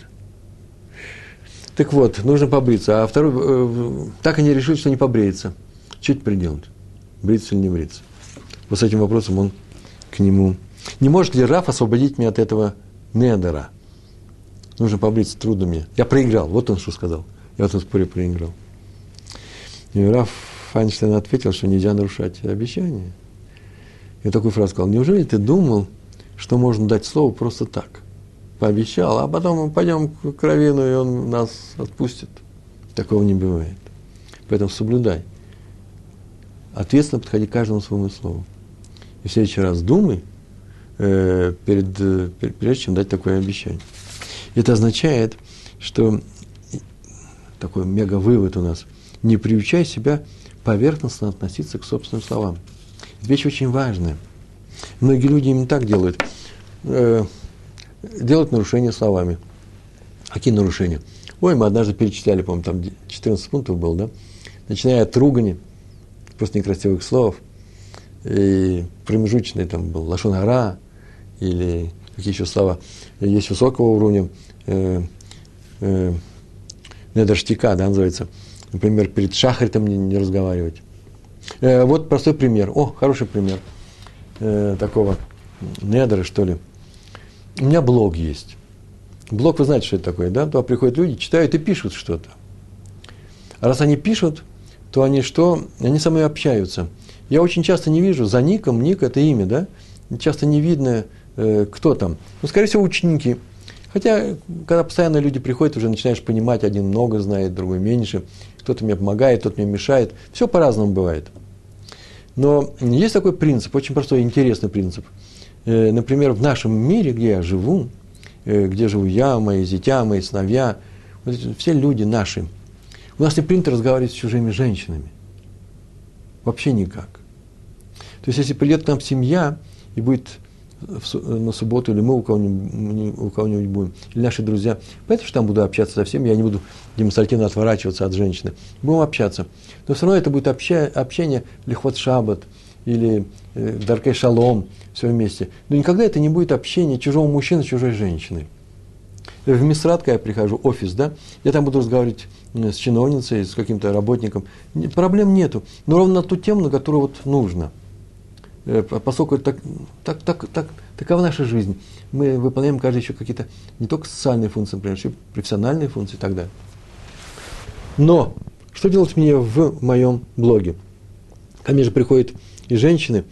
Так вот, нужно побриться. А второй, э, так они решили, что не побреется. Что теперь делать? Бриться или не бриться? Вот с этим вопросом он к нему. Не может ли Раф освободить меня от этого недера? Нужно побриться, трудно мне. Я проиграл. Вот он что сказал. Я в этом споре проиграл. И Раф Файнштейн ответил, что нельзя нарушать обещания. И такую фразу сказал, неужели ты думал, что можно дать слово просто так? Пообещал, а потом мы пойдем к Равину, и он нас отпустит. Такого не бывает. Поэтому соблюдай. Ответственно подходи к каждому своему слову. И в следующий раз думай, э, перед, э, прежде чем дать такое обещание. Это означает, что такой мега-вывод у нас. Не приучай себя поверхностно относиться к собственным словам. Это вещь очень важная. Многие люди именно так делают. Э, делают нарушения словами. Какие нарушения? Ой, мы однажды перечисляли, по-моему, там 14 пунктов было, да? Начиная от ругани, просто некрасивых слов, и промежуточный там был лошонара, или какие еще слова. Есть высокого уровня, э, э, недорштика, да, называется. Например, перед шахритом не, не разговаривать. Э, вот простой пример. О, хороший пример э, такого недра, что ли. У меня блог есть. Блог, вы знаете, что это такое, да? Туда приходят люди, читают и пишут что-то. А раз они пишут, то они что? Они со мной общаются. Я очень часто не вижу за ником, ник – это имя, да? Часто не видно, э, кто там. Ну, скорее всего, ученики. Хотя, когда постоянно люди приходят, уже начинаешь понимать, один много знает, другой меньше. Кто-то мне помогает, кто-то мне мешает. Все по-разному бывает. Но есть такой принцип, очень простой, интересный принцип. Э, например, в нашем мире, где я живу, э, где живу я, мои зятя, мои сыновья, вот все люди наши, у нас не принято разговаривать с чужими женщинами. Вообще никак. То есть, если придет к нам семья и будет на субботу, или мы у кого-нибудь, у кого-нибудь будем, или наши друзья. Поэтому что там буду общаться со всеми, я не буду демонстративно отворачиваться от женщины. Будем общаться. Но все равно это будет общение, общение лихвот шаббат или э, даркей шалом, все вместе. Но никогда это не будет общение чужого мужчины с чужой женщиной. В Мисрат, я прихожу, офис, да, я там буду разговаривать с чиновницей, с каким-то работником. Проблем нету. Но ровно на ту тему, на которую вот нужно – Э, поскольку так, так, так, так, такова наша жизнь. Мы выполняем каждый еще какие-то не только социальные функции, например, еще профессиональные функции и так далее. Но что делать мне в моем блоге? Ко мне же приходят и женщины,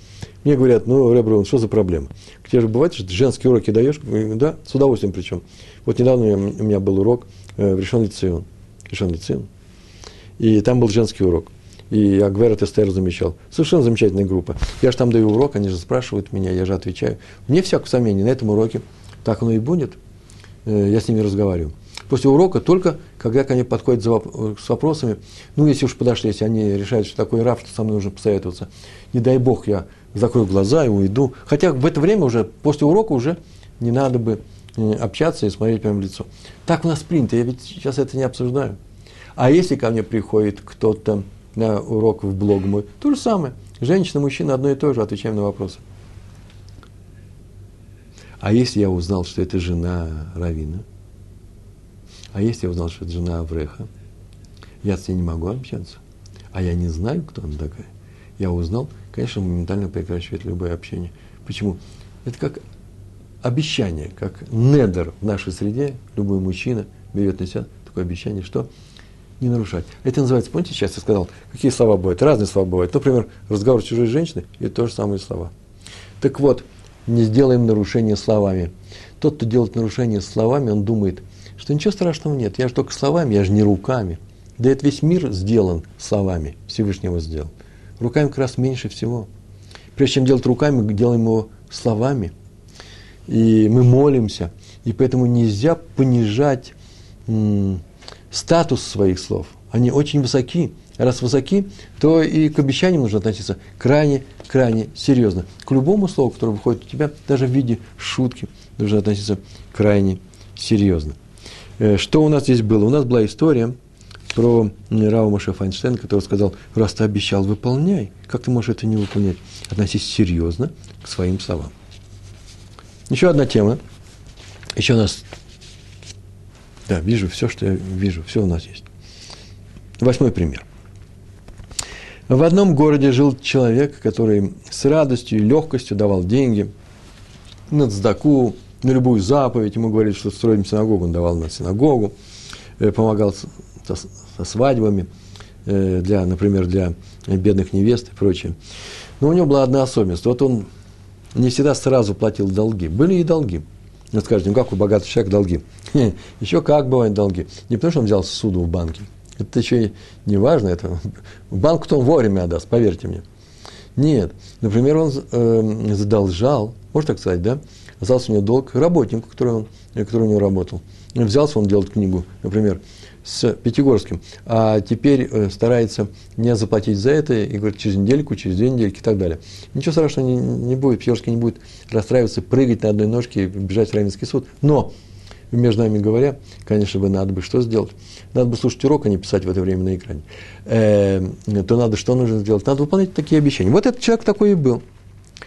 мне говорят, ну, Реброн, что за проблема? Тебе же бывает, что ты женские уроки даешь? Да, с удовольствием причем. Вот недавно у меня, был урок э, в Решен Лицеон. Решен Лицеон. И там был женский урок и Агвера Тестер замечал. Совершенно замечательная группа. Я же там даю урок, они же спрашивают меня, я же отвечаю. Мне всякого сомнения, на этом уроке так оно и будет. Э, я с ними разговариваю. После урока только, когда ко мне подходят с вопросами, ну, если уж подошли, если они решают, что такой раб, что со мной нужно посоветоваться, не дай бог, я закрою глаза и уйду. Хотя в это время уже, после урока уже не надо бы э, общаться и смотреть прямо в лицо. Так у нас принято, я ведь сейчас это не обсуждаю. А если ко мне приходит кто-то, на урок в блог мой. То же самое. Женщина, мужчина одно и то же, отвечаем на вопросы. А если я узнал, что это жена Равина? А если я узнал, что это жена Авреха? Я с ней не могу общаться. А я не знаю, кто она такая. я узнал, конечно, моментально прекращает любое общение. Почему? Это как обещание, как недер в нашей среде, любой мужчина берет на себя такое обещание, что не нарушать. Это называется, помните, сейчас я сказал, какие слова бывают? Разные слова бывают. Например, разговор с чужой женщиной – это то же самые слова. Так вот, не сделаем нарушение словами. Тот, кто делает нарушение словами, он думает, что ничего страшного нет, я же только словами, я же не руками. Да это весь мир сделан словами, Всевышнего сделал. Руками как раз меньше всего. Прежде чем делать руками, делаем его словами. И мы молимся. И поэтому нельзя понижать статус своих слов. Они очень высоки. Раз высоки, то и к обещаниям нужно относиться крайне, крайне серьезно. К любому слову, которое выходит у тебя, даже в виде шутки, нужно относиться крайне серьезно. Э, что у нас здесь было? У нас была история про Рава Моше Файнштейна, который сказал, раз ты обещал, выполняй. Как ты можешь это не выполнять? Относись серьезно к своим словам. Еще одна тема. Еще у нас да, вижу все, что я вижу, все у нас есть. Восьмой пример. В одном городе жил человек, который с радостью и легкостью давал деньги на цдаку, на любую заповедь. Ему говорили, что строим синагогу, он давал на синагогу, э, помогал со, со свадьбами, э, для, например, для бедных невест и прочее. Но у него была одна особенность. Вот он не всегда сразу платил долги. Были и долги – вы скажете, ну как у богатого человека долги? [LAUGHS] Еще как бывают долги. Не потому, что он взял суду в банке. Это еще не важно. Это. [LAUGHS] Банк-то он вовремя отдаст, поверьте мне. Нет. Например, он э, задолжал, можно так сказать, да? Остался у него долг работнику, который, он, который у него работал. Взялся он делать книгу, например, с Пятигорским, а теперь э, старается не заплатить за это и говорит, через недельку, через две недельки и так далее. Ничего страшного не, не будет, Пятигорский не будет расстраиваться, прыгать на одной ножке и бежать в Равенский суд. Но, между нами говоря, конечно бы надо бы что сделать? Надо бы слушать урок, а не писать в это время на экране. Э, то надо что нужно сделать? Надо выполнять такие обещания. Вот этот человек такой и был.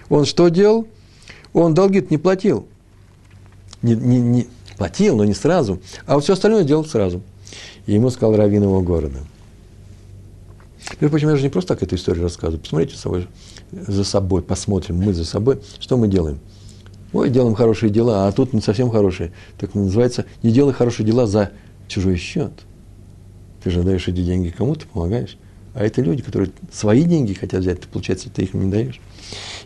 Он что делал? Он долги не платил. Не, не, не, платил, но не сразу. А вот все остальное делал сразу. И ему сказал раввин его города. Между прочим, я же не просто так эту историю рассказываю. Посмотрите за собой, за собой, посмотрим мы за собой, что мы делаем. Ой, делаем хорошие дела, а тут не совсем хорошие. Так называется, не делай хорошие дела за чужой счет. Ты же даешь эти деньги кому-то, помогаешь. А это люди, которые свои деньги хотят взять, ты, получается, ты их не даешь.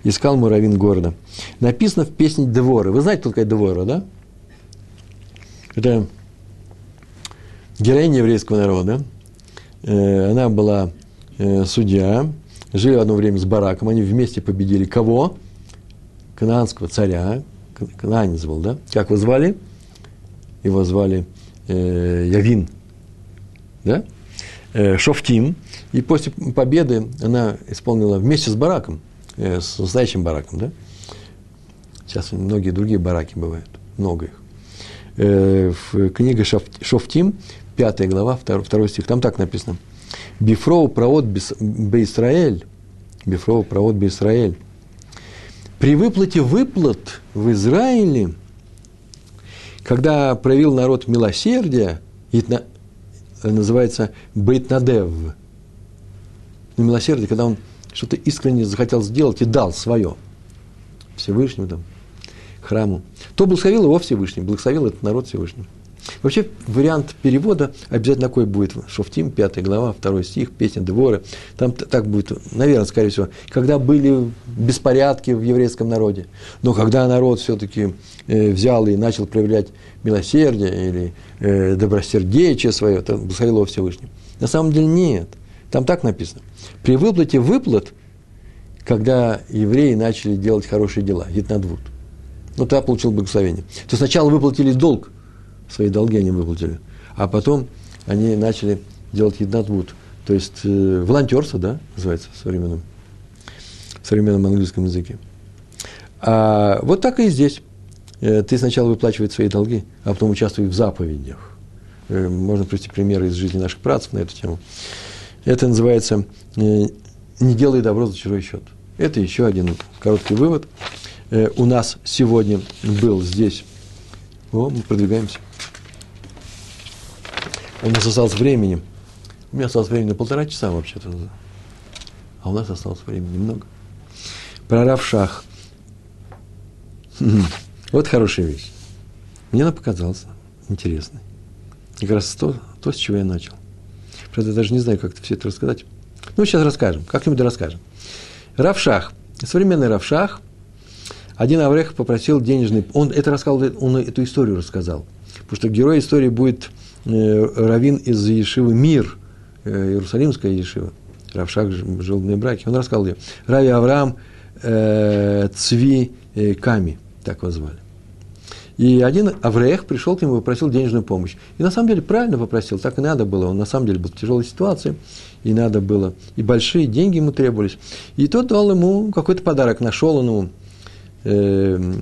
Искал муравин города. Написано в песне Двора. Вы знаете, кто такая Двора, да? Это героиня еврейского народа. Э, она была э, судья, жили одно время с Бараком, они вместе победили кого? Кананского царя, Кананец был, да? Как его звали? Его звали э, Явин, да? Э, Шофтим. И после победы она исполнила вместе с Бараком, с настоящим Бараком, да? Сейчас многие другие бараки бывают, много их. Э, в книге Шофтим, 5 глава, 2, 2 стих, там так написано. בפרוע פרעות בישראל, בפרוע פרעות בישראל. При выплате выплат в Израиле, когда проявил народ милосердие, называется בהתנדב, ну, милосердие, когда он что-то искренне захотел сделать и дал свое Всевышнему там, храму, то благословил его Всевышний, благословил этот народ Всевышним. Вообще, вариант перевода обязательно такой будет. Шофтим, 5 глава, 2 стих, песня Дворы. Там так будет, наверное, скорее всего, когда были беспорядки в еврейском народе, но когда народ все-таки э, взял и начал проявлять милосердие или э, добросердечие свое, то благословил его Всевышний. На самом деле нет. Там так написано. При выплате выплат, когда евреи начали делать хорошие дела, Гитнадвуд, ну, тогда получил благословение. То сначала выплатили долг – свои долги они выплатили. А потом они начали делать еднатвуд, то есть э, волонтерство, да, называется в современном, в современном английском языке. А вот так и здесь. Э, ты сначала выплачиваешь свои долги, а потом участвуешь в заповедях. Э, можно привести примеры из жизни наших працев на эту тему. Это называется э, «не делай добро за чужой счет». Это еще один короткий вывод. Э, у нас сегодня был здесь. О, мы продвигаемся. У нас осталось времени. У меня осталось времени на полтора часа вообще-то. А у нас осталось времени немного. Про Равшах. Вот хорошая вещь. Мне она показалась интересной. И как раз то, то, с чего я начал. Правда, я даже не знаю, как все это рассказать. Ну, сейчас расскажем, как-нибудь расскажем. Равшах, современный Равшах, один Аврех попросил денежный... Он это рассказал, он эту историю рассказал. Потому что герой истории будет э, Равин из Ешивы Мир, э, Иерусалимская Ешива. Равшах жил в браке. Он рассказал ее. Рави Авраам э, Цви э, Ками, так его звали. И один Аврех пришел к нему и попросил денежную помощь. И на самом деле правильно попросил, так и надо было. Он на самом деле был в тяжелой ситуации, и надо было, и большие деньги ему требовались. И тот дал ему какой-то подарок, нашел он ему э,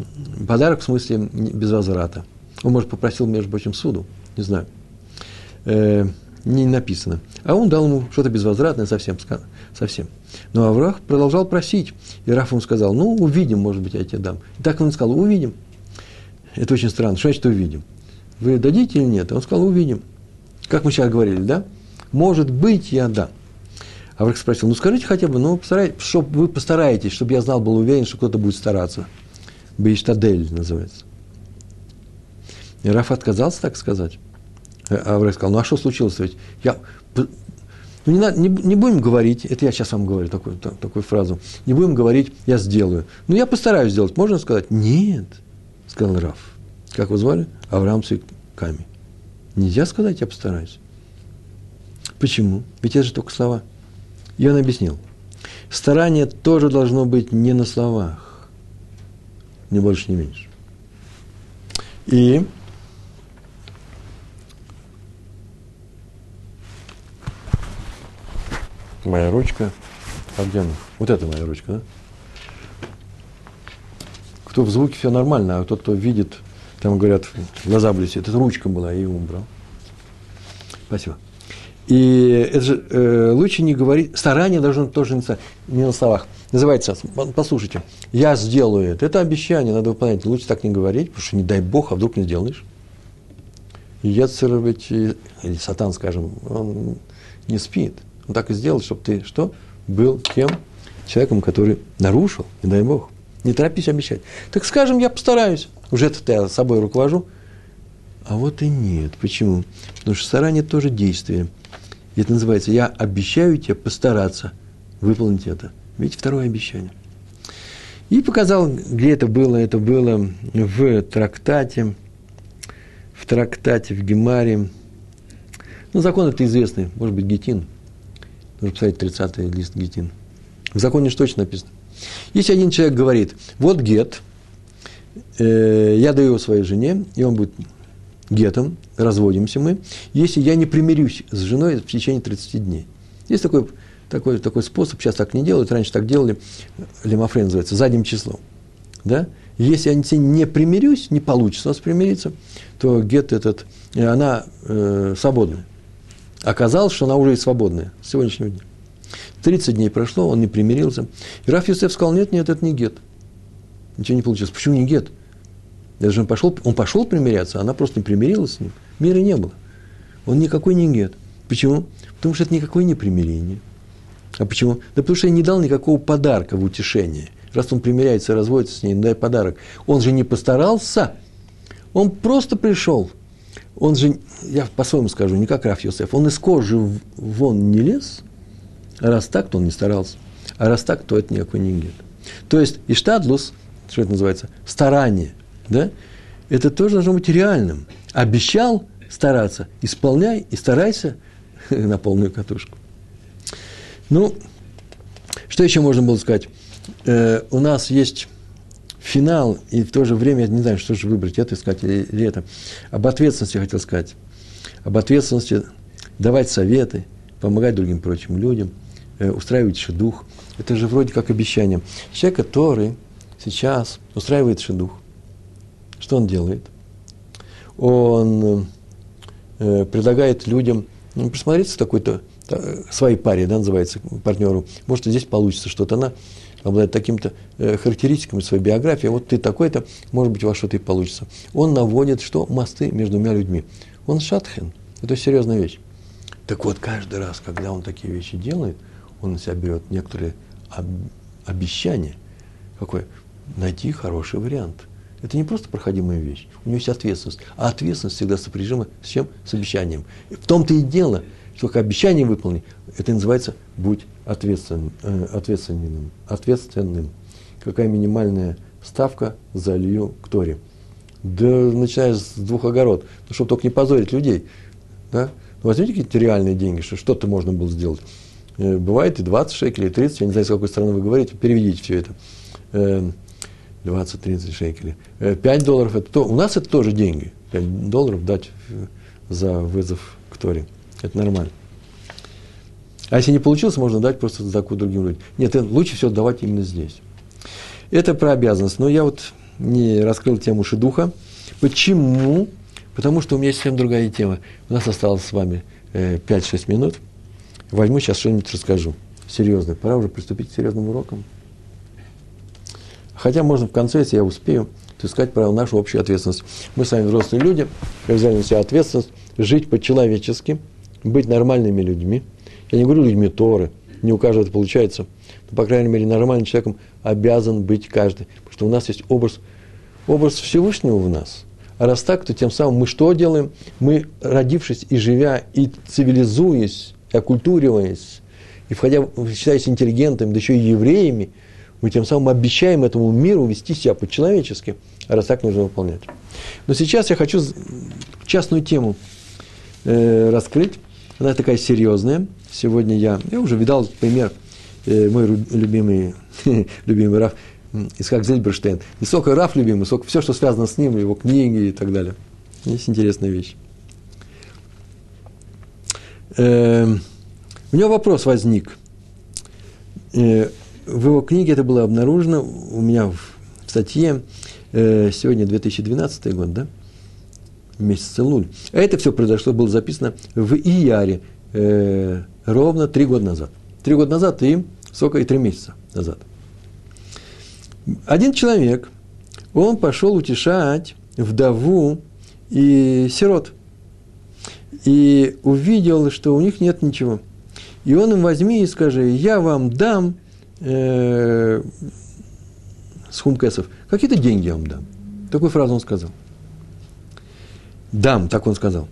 подарок в смысле без возврата. Он, может, попросил, между прочим, суду, не знаю. Э, не написано. А он дал ему что-то безвозвратное совсем. совсем. Но Аврах продолжал просить. И Раф ему сказал, ну, увидим, может быть, я тебе дам. И так он сказал, увидим. Это очень странно. Что значит увидим? Вы дадите или нет? Он сказал, увидим. Как мы сейчас говорили, да? Может быть, я дам. Аврах спросил, ну скажите хотя бы, ну постарайтесь, чтобы вы постараетесь, чтобы я знал, был уверен, что кто-то будет стараться. Бейштадель называется. И Раф отказался так сказать. А Аврах сказал, ну а что случилось ведь? Я, ну, не, надо, не, не будем говорить, это я сейчас вам говорю такую, так, такую фразу, не будем говорить, я сделаю. Ну, я постараюсь сделать, можно сказать? Нет, сказал Раф. Как его звали? Авраам Циками. Нельзя сказать, я постараюсь. Почему? Ведь это же только слова. И он объяснил. Старание тоже должно быть не на словах. Ни больше, ни меньше. И моя ручка. А где она? Вот это моя ручка, да? Кто в звуке все нормально, а тот, кто видит, там говорят, глаза блестят. Это ручка была, ее убрал. Спасибо. И это же э, лучше не говорить, старание должно тоже не, не на словах. Называется, послушайте, я сделаю это. Это обещание, надо выполнять. Лучше так не говорить, потому что не дай Бог, а вдруг не сделаешь. И Яцер ведь, или Сатан, скажем, он не спит. Он так и сделал, чтобы ты что? Был тем человеком, который нарушил, не дай Бог. Не торопись обещать. Так скажем, я постараюсь. Уже это я собой руковожу. А вот и нет. Почему? Потому что старание тоже действие. И это называется «я обещаю тебе постараться выполнить это». Видите, второе обещание. И показал, где это было. Это было в трактате, в трактате, в Гемаре. Ну, закон это известный, может быть, Гетин – Нужно посмотреть 30-й лист Гетин. В законе же точно написано. Если один человек говорит, вот гет, э, я даю его своей жене, и он будет гетом, разводимся мы, если я не примирюсь с женой в течение 30 дней. Есть такой, такой, такой способ, сейчас так не делают, раньше так делали, лимофрен называется, задним числом. Да? Если я не примирюсь, не получится у нас примириться, то гет этот, э, она э, свободная. Оказалось, что она уже и свободная с сегодняшнего дня. 30 дней прошло, он не примирился. И Раф Юсеф сказал, нет, нет, это не гет. Ничего не получилось. Почему не гет? Даже он пошел, он пошел примиряться, а она просто не примирилась с ним. Мира не было. Он никакой не гет. Почему? Потому что это никакое не примирение. А почему? Да потому что я не дал никакого подарка в утешение. Раз он примиряется, разводится с ней, дай подарок. Он же не постарался. Он просто пришел – он же, я по-своему скажу, не как Раф Йосеф, он из кожи вон не лез, раз так, то он не старался. А раз так, то это никакой не гет. То есть, иштадлус, что это называется, старание, да, это тоже должно быть реальным. Обещал стараться, исполняй и старайся [LAUGHS] на полную катушку. Ну, что еще можно было сказать? Э, у нас есть финал, и в то же время, я не знаю, что же выбрать, это сказать или, или это. Об ответственности я хотел сказать. Об ответственности давать советы, помогать другим прочим людям, устраивать шедух. Это же вроде как обещание. Человек, который сейчас устраивает шедух, что он делает? Он э, предлагает людям ну, присмотреться такой-то своей паре, да, называется, партнеру. Может, здесь получится что-то. Она обладает такими-то э, характеристиками своей биографии, вот ты такой-то, может быть, вас что-то и получится. Он наводит что? Мосты между двумя людьми. Он шатхен. Это серьезная вещь. Так вот, каждый раз, когда он такие вещи делает, он на себя берет некоторые обещания. Какое? Найти хороший вариант. Это не просто проходимая вещь. У него есть ответственность. А ответственность всегда сопряжима с чем? С обещанием. И в том-то и дело, что как обещание выполни, это называется «будь ответственным». Э, ответственным, ответственным. Какая минимальная ставка за Илью к Торе? Да начиная с двух огород. Ну, чтобы только не позорить людей. Да? Ну, возьмите какие-то реальные деньги, что что-то можно было сделать. Э, бывает и 20 шекелей, и 30, я не знаю, с какой стороны вы говорите, переведите все это. 20-30 э, шекелей. 5 э, долларов, это то, у нас это тоже деньги. 5 долларов дать за вызов к Торе. Это нормально. А если не получилось, можно дать просто заку другим людям. Нет, лучше всего давать именно здесь. Это про обязанность. Но я вот не раскрыл тему шедуха. Почему? Потому что у меня совсем другая тема. У нас осталось с вами 5-6 минут – возьму сейчас что-нибудь расскажу. Серьезно. Пора уже приступить к серьезным урокам. Хотя можно в конце, если я успею, то сказать про нашу общую ответственность. Мы с вами взрослые люди, взяли на себя ответственность жить по-человечески, быть нормальными людьми. Я не говорю людьми Торы, не у каждого это получается, но, по крайней мере, нормальным человеком обязан быть каждый, потому что у нас есть образ, образ Всевышнего в нас. А раз так, то тем самым мы что делаем? Мы, родившись и живя, и цивилизуясь, оккультуриваясь, и входя, считаясь интеллигентами, да еще и евреями, мы тем самым обещаем этому миру вести себя по-человечески, раз так нужно выполнять. Но сейчас я хочу частную тему э, раскрыть. Она такая серьезная. Сегодня я, я уже видал пример, э, мой любимый, [LAUGHS] любимый Раф Исхак Зельберштейн. Не сколько Раф любимый, сколько все, что связано с ним, его книги и так далее. Есть интересная вещь. Э, у него вопрос возник. Э, в его книге это было обнаружено, у меня в, в статье, э, сегодня 2012 год, да, месяц Луль. А это все произошло, было записано в Ияре э, ровно три года назад. Три года назад и сколько? И три месяца назад. Один человек, он пошел утешать вдову и сирот – и увидел, что у них нет ничего. И он им возьми и скажи, я вам дам э, с хумкесов, какие-то деньги я вам дам. Такую фразу он сказал. Дам, так он сказал.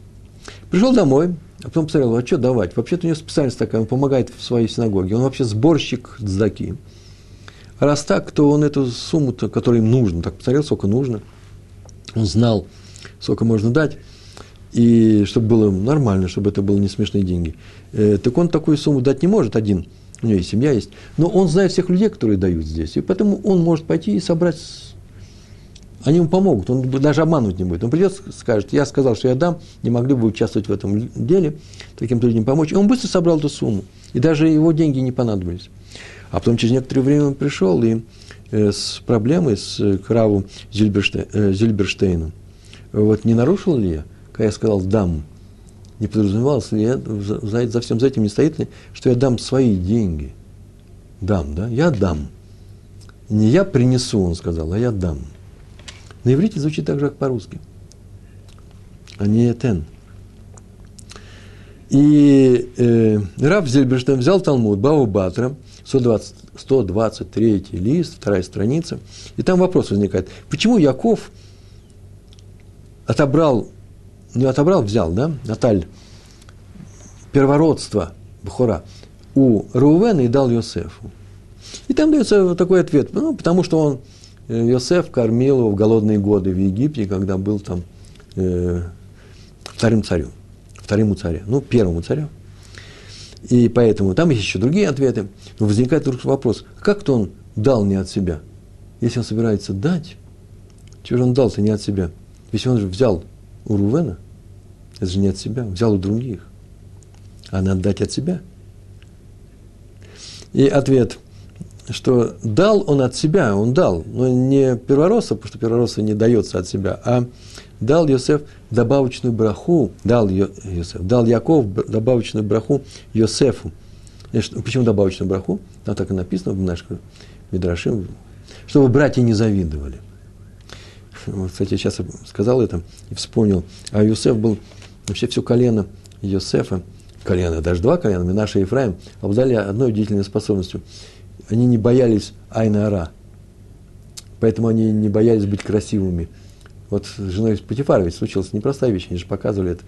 Пришел домой, а потом посмотрел, а что давать? Вообще-то у него специальность такая, он помогает в своей синагоге. Он вообще сборщик дздаки. А раз так, то он эту сумму-то, которую им нужно, так посмотрел, сколько нужно. Он знал, сколько можно дать и чтобы было нормально, чтобы это было не смешные деньги. Э, так он такую сумму дать не может один, у него есть семья есть, но он знает всех людей, которые дают здесь, и поэтому он может пойти и собрать, они ему помогут, он даже обманывать не будет. Он придет, скажет, я сказал, что я дам, не могли бы участвовать в этом деле, таким-то людям помочь. И он быстро собрал эту сумму, и даже его деньги не понадобились. А потом через некоторое время он пришел и э, с проблемой с э, Краву Зильберштейном. Э, Зильберштейном. Вот не нарушил ли я? Когда я сказал «дам», не подразумевалось я, за, за всем за этим не стоит что я дам свои деньги. Дам, да? Я дам. Не я принесу, он сказал, а я дам. На иврите звучит так же, как по-русски. А не «этен». И э, Раб Зельберштейн взял Талмуд, Баву Батра, 120, 123 лист, вторая страница, и там вопрос возникает, почему Яков отобрал не отобрал, взял, да, Наталь, первородство Бухора у Рувена и дал Йосефу. И там дается такой ответ, ну, потому что он, э, Йосеф кормил его в голодные годы в Египте, когда был там э, вторым царем, второму царю, ну, первому царю. И поэтому там есть еще другие ответы. Но возникает вдруг вопрос, как-то он дал не от себя? Если он собирается дать, чего же он дал-то не от себя? Если он же взял у Рувена, это же не от себя, взял у других. А надо дать от себя. И ответ, что дал он от себя, он дал, но не первородство, потому что первородство не дается от себя, а дал Йосеф добавочную браху, дал Йосеф, дал Яков добавочную браху Йосефу. Почему добавочную браху? Там так и написано в наших Мидрашим, чтобы братья не завидовали. Кстати, сейчас сказал это и вспомнил. А Юсеф был вообще все колено Йосефа, колена, даже два колена, Минаша и Ефраим, обладали одной удивительной способностью. Они не боялись Айна Ара. Поэтому они не боялись быть красивыми. Вот с женой Патифара ведь случилась непростая вещь, они же показывали это.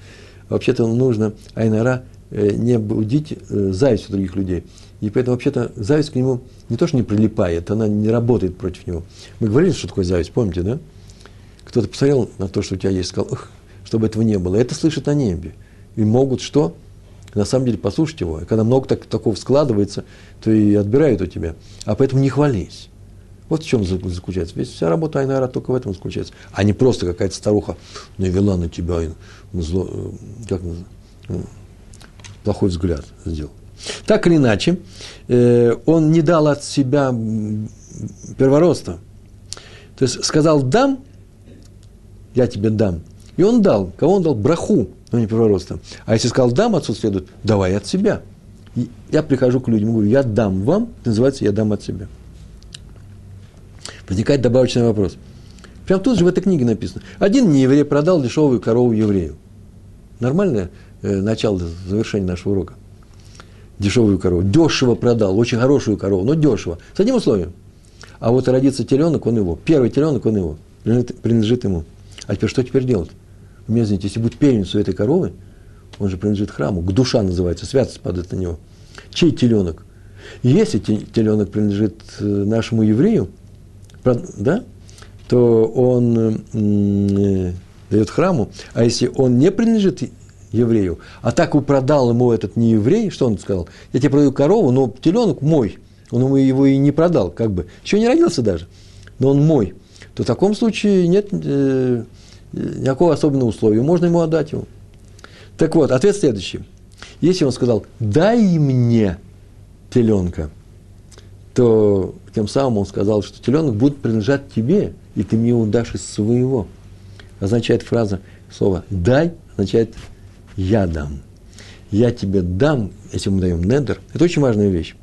Вообще-то нужно Айнара э, не будить э, зависть у других людей. И поэтому вообще-то зависть к нему не то, что не прилипает, она не работает против него. Мы говорили, что такое зависть, помните, да? Кто-то посмотрел на то, что у тебя есть, сказал, Ох, чтобы этого не было. Это слышат на небе. И могут что? На самом деле послушать его. И когда много так, такого складывается, то и отбирают у тебя. А поэтому не хвались. Вот в чем заключается. Весь вся работа Айнара только в этом заключается. А не просто какая-то старуха навела на тебя зло, э, как, ну, плохой взгляд сделал. Так или иначе, э, он не дал от себя первородства. То есть сказал «дам», я тебе дам. И он дал. Кого он дал? Браху, но не первородство. А если сказал «дам», отсюда следует «давай от себя». И я прихожу к людям говорю «я дам вам», называется «я дам от себя» возникает добавочный вопрос. Прямо тут же в этой книге написано. Один нееврей продал дешевую корову еврею. Нормальное э, начало завершения нашего урока. Дешевую корову. Дешево продал, очень хорошую корову, но дешево. С одним условием. А вот родится теленок, он его. Первый теленок, он его. Принадлежит ему. А теперь что теперь делать? Вы меня извините, если будет первенец у этой коровы, он же принадлежит храму, к душа называется, святость падает на него. Чей теленок? Если теленок принадлежит э, нашему еврею, да, то он э, дает храму, а если он не принадлежит еврею, а так и продал ему этот не еврей, что он сказал? Я тебе продаю корову, но теленок мой. Он ему его и не продал, как бы. Еще не родился даже, но он мой. То в таком случае нет э, никакого особенного условия. Можно ему отдать его. Так вот, ответ следующий. Если он сказал, дай мне теленка, то тем самым он сказал, что теленок будет принадлежать тебе, и ты мне его дашь из своего. Означает фраза, слово «дай» означает «я дам». «Я тебе дам», если мы даем недер, это очень важная вещь.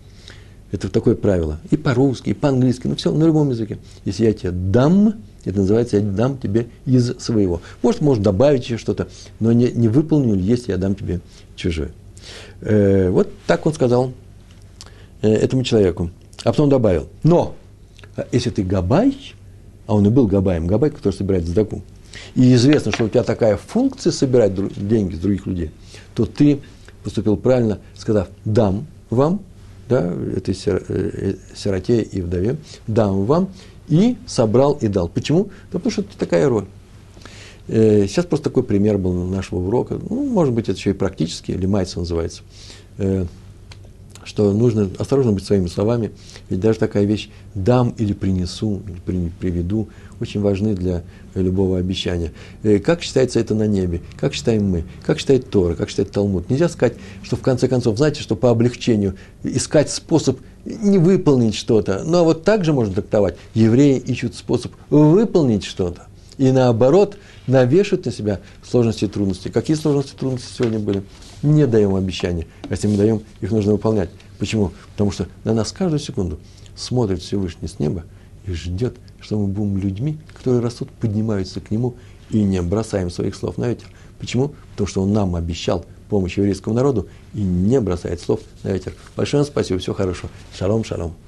Это такое правило. И по-русски, и по-английски, ну все, на любом языке. Если я тебе дам, это называется «я дам тебе из своего». Может, может добавить еще что-то, но не, не выполню, если я дам тебе чужое. Э, вот так он сказал э, этому человеку. А потом добавил, но если ты габай, а он и был габаем, габай, который собирает сдаку, и известно, что у тебя такая функция собирать деньги с других людей, то ты поступил правильно, сказав «дам вам», да, этой э, сироте и вдове, «дам вам», и собрал и дал. Почему? Да потому что это такая роль. Э, сейчас просто такой пример был нашего урока. Ну, может быть, это еще и практически, или майца называется. Э, что нужно осторожно быть своими словами, ведь даже такая вещь «дам» или «принесу», или «приведу» очень важны для любого обещания. Э, как считается это на небе? Как считаем мы? Как считает Тора? Как считает Талмуд? Нельзя сказать, что в конце концов, знаете, что по облегчению искать способ не выполнить что-то. Но вот так же можно трактовать. Евреи ищут способ выполнить что-то. И наоборот, навешивают на себя сложности и трудности. Какие сложности и трудности сегодня были? не даем обещания. А если мы даем, их нужно выполнять. Почему? Потому что на нас каждую секунду смотрит Всевышний с неба ждет, что мы будем людьми, которые растут, поднимаются к Нему и не бросаем своих слов на ветер. Почему? Потому что Он нам обещал помощь еврейскому народу и не бросает слов на ветер. Большое вам спасибо, всего хорошего. Шалом, шалом.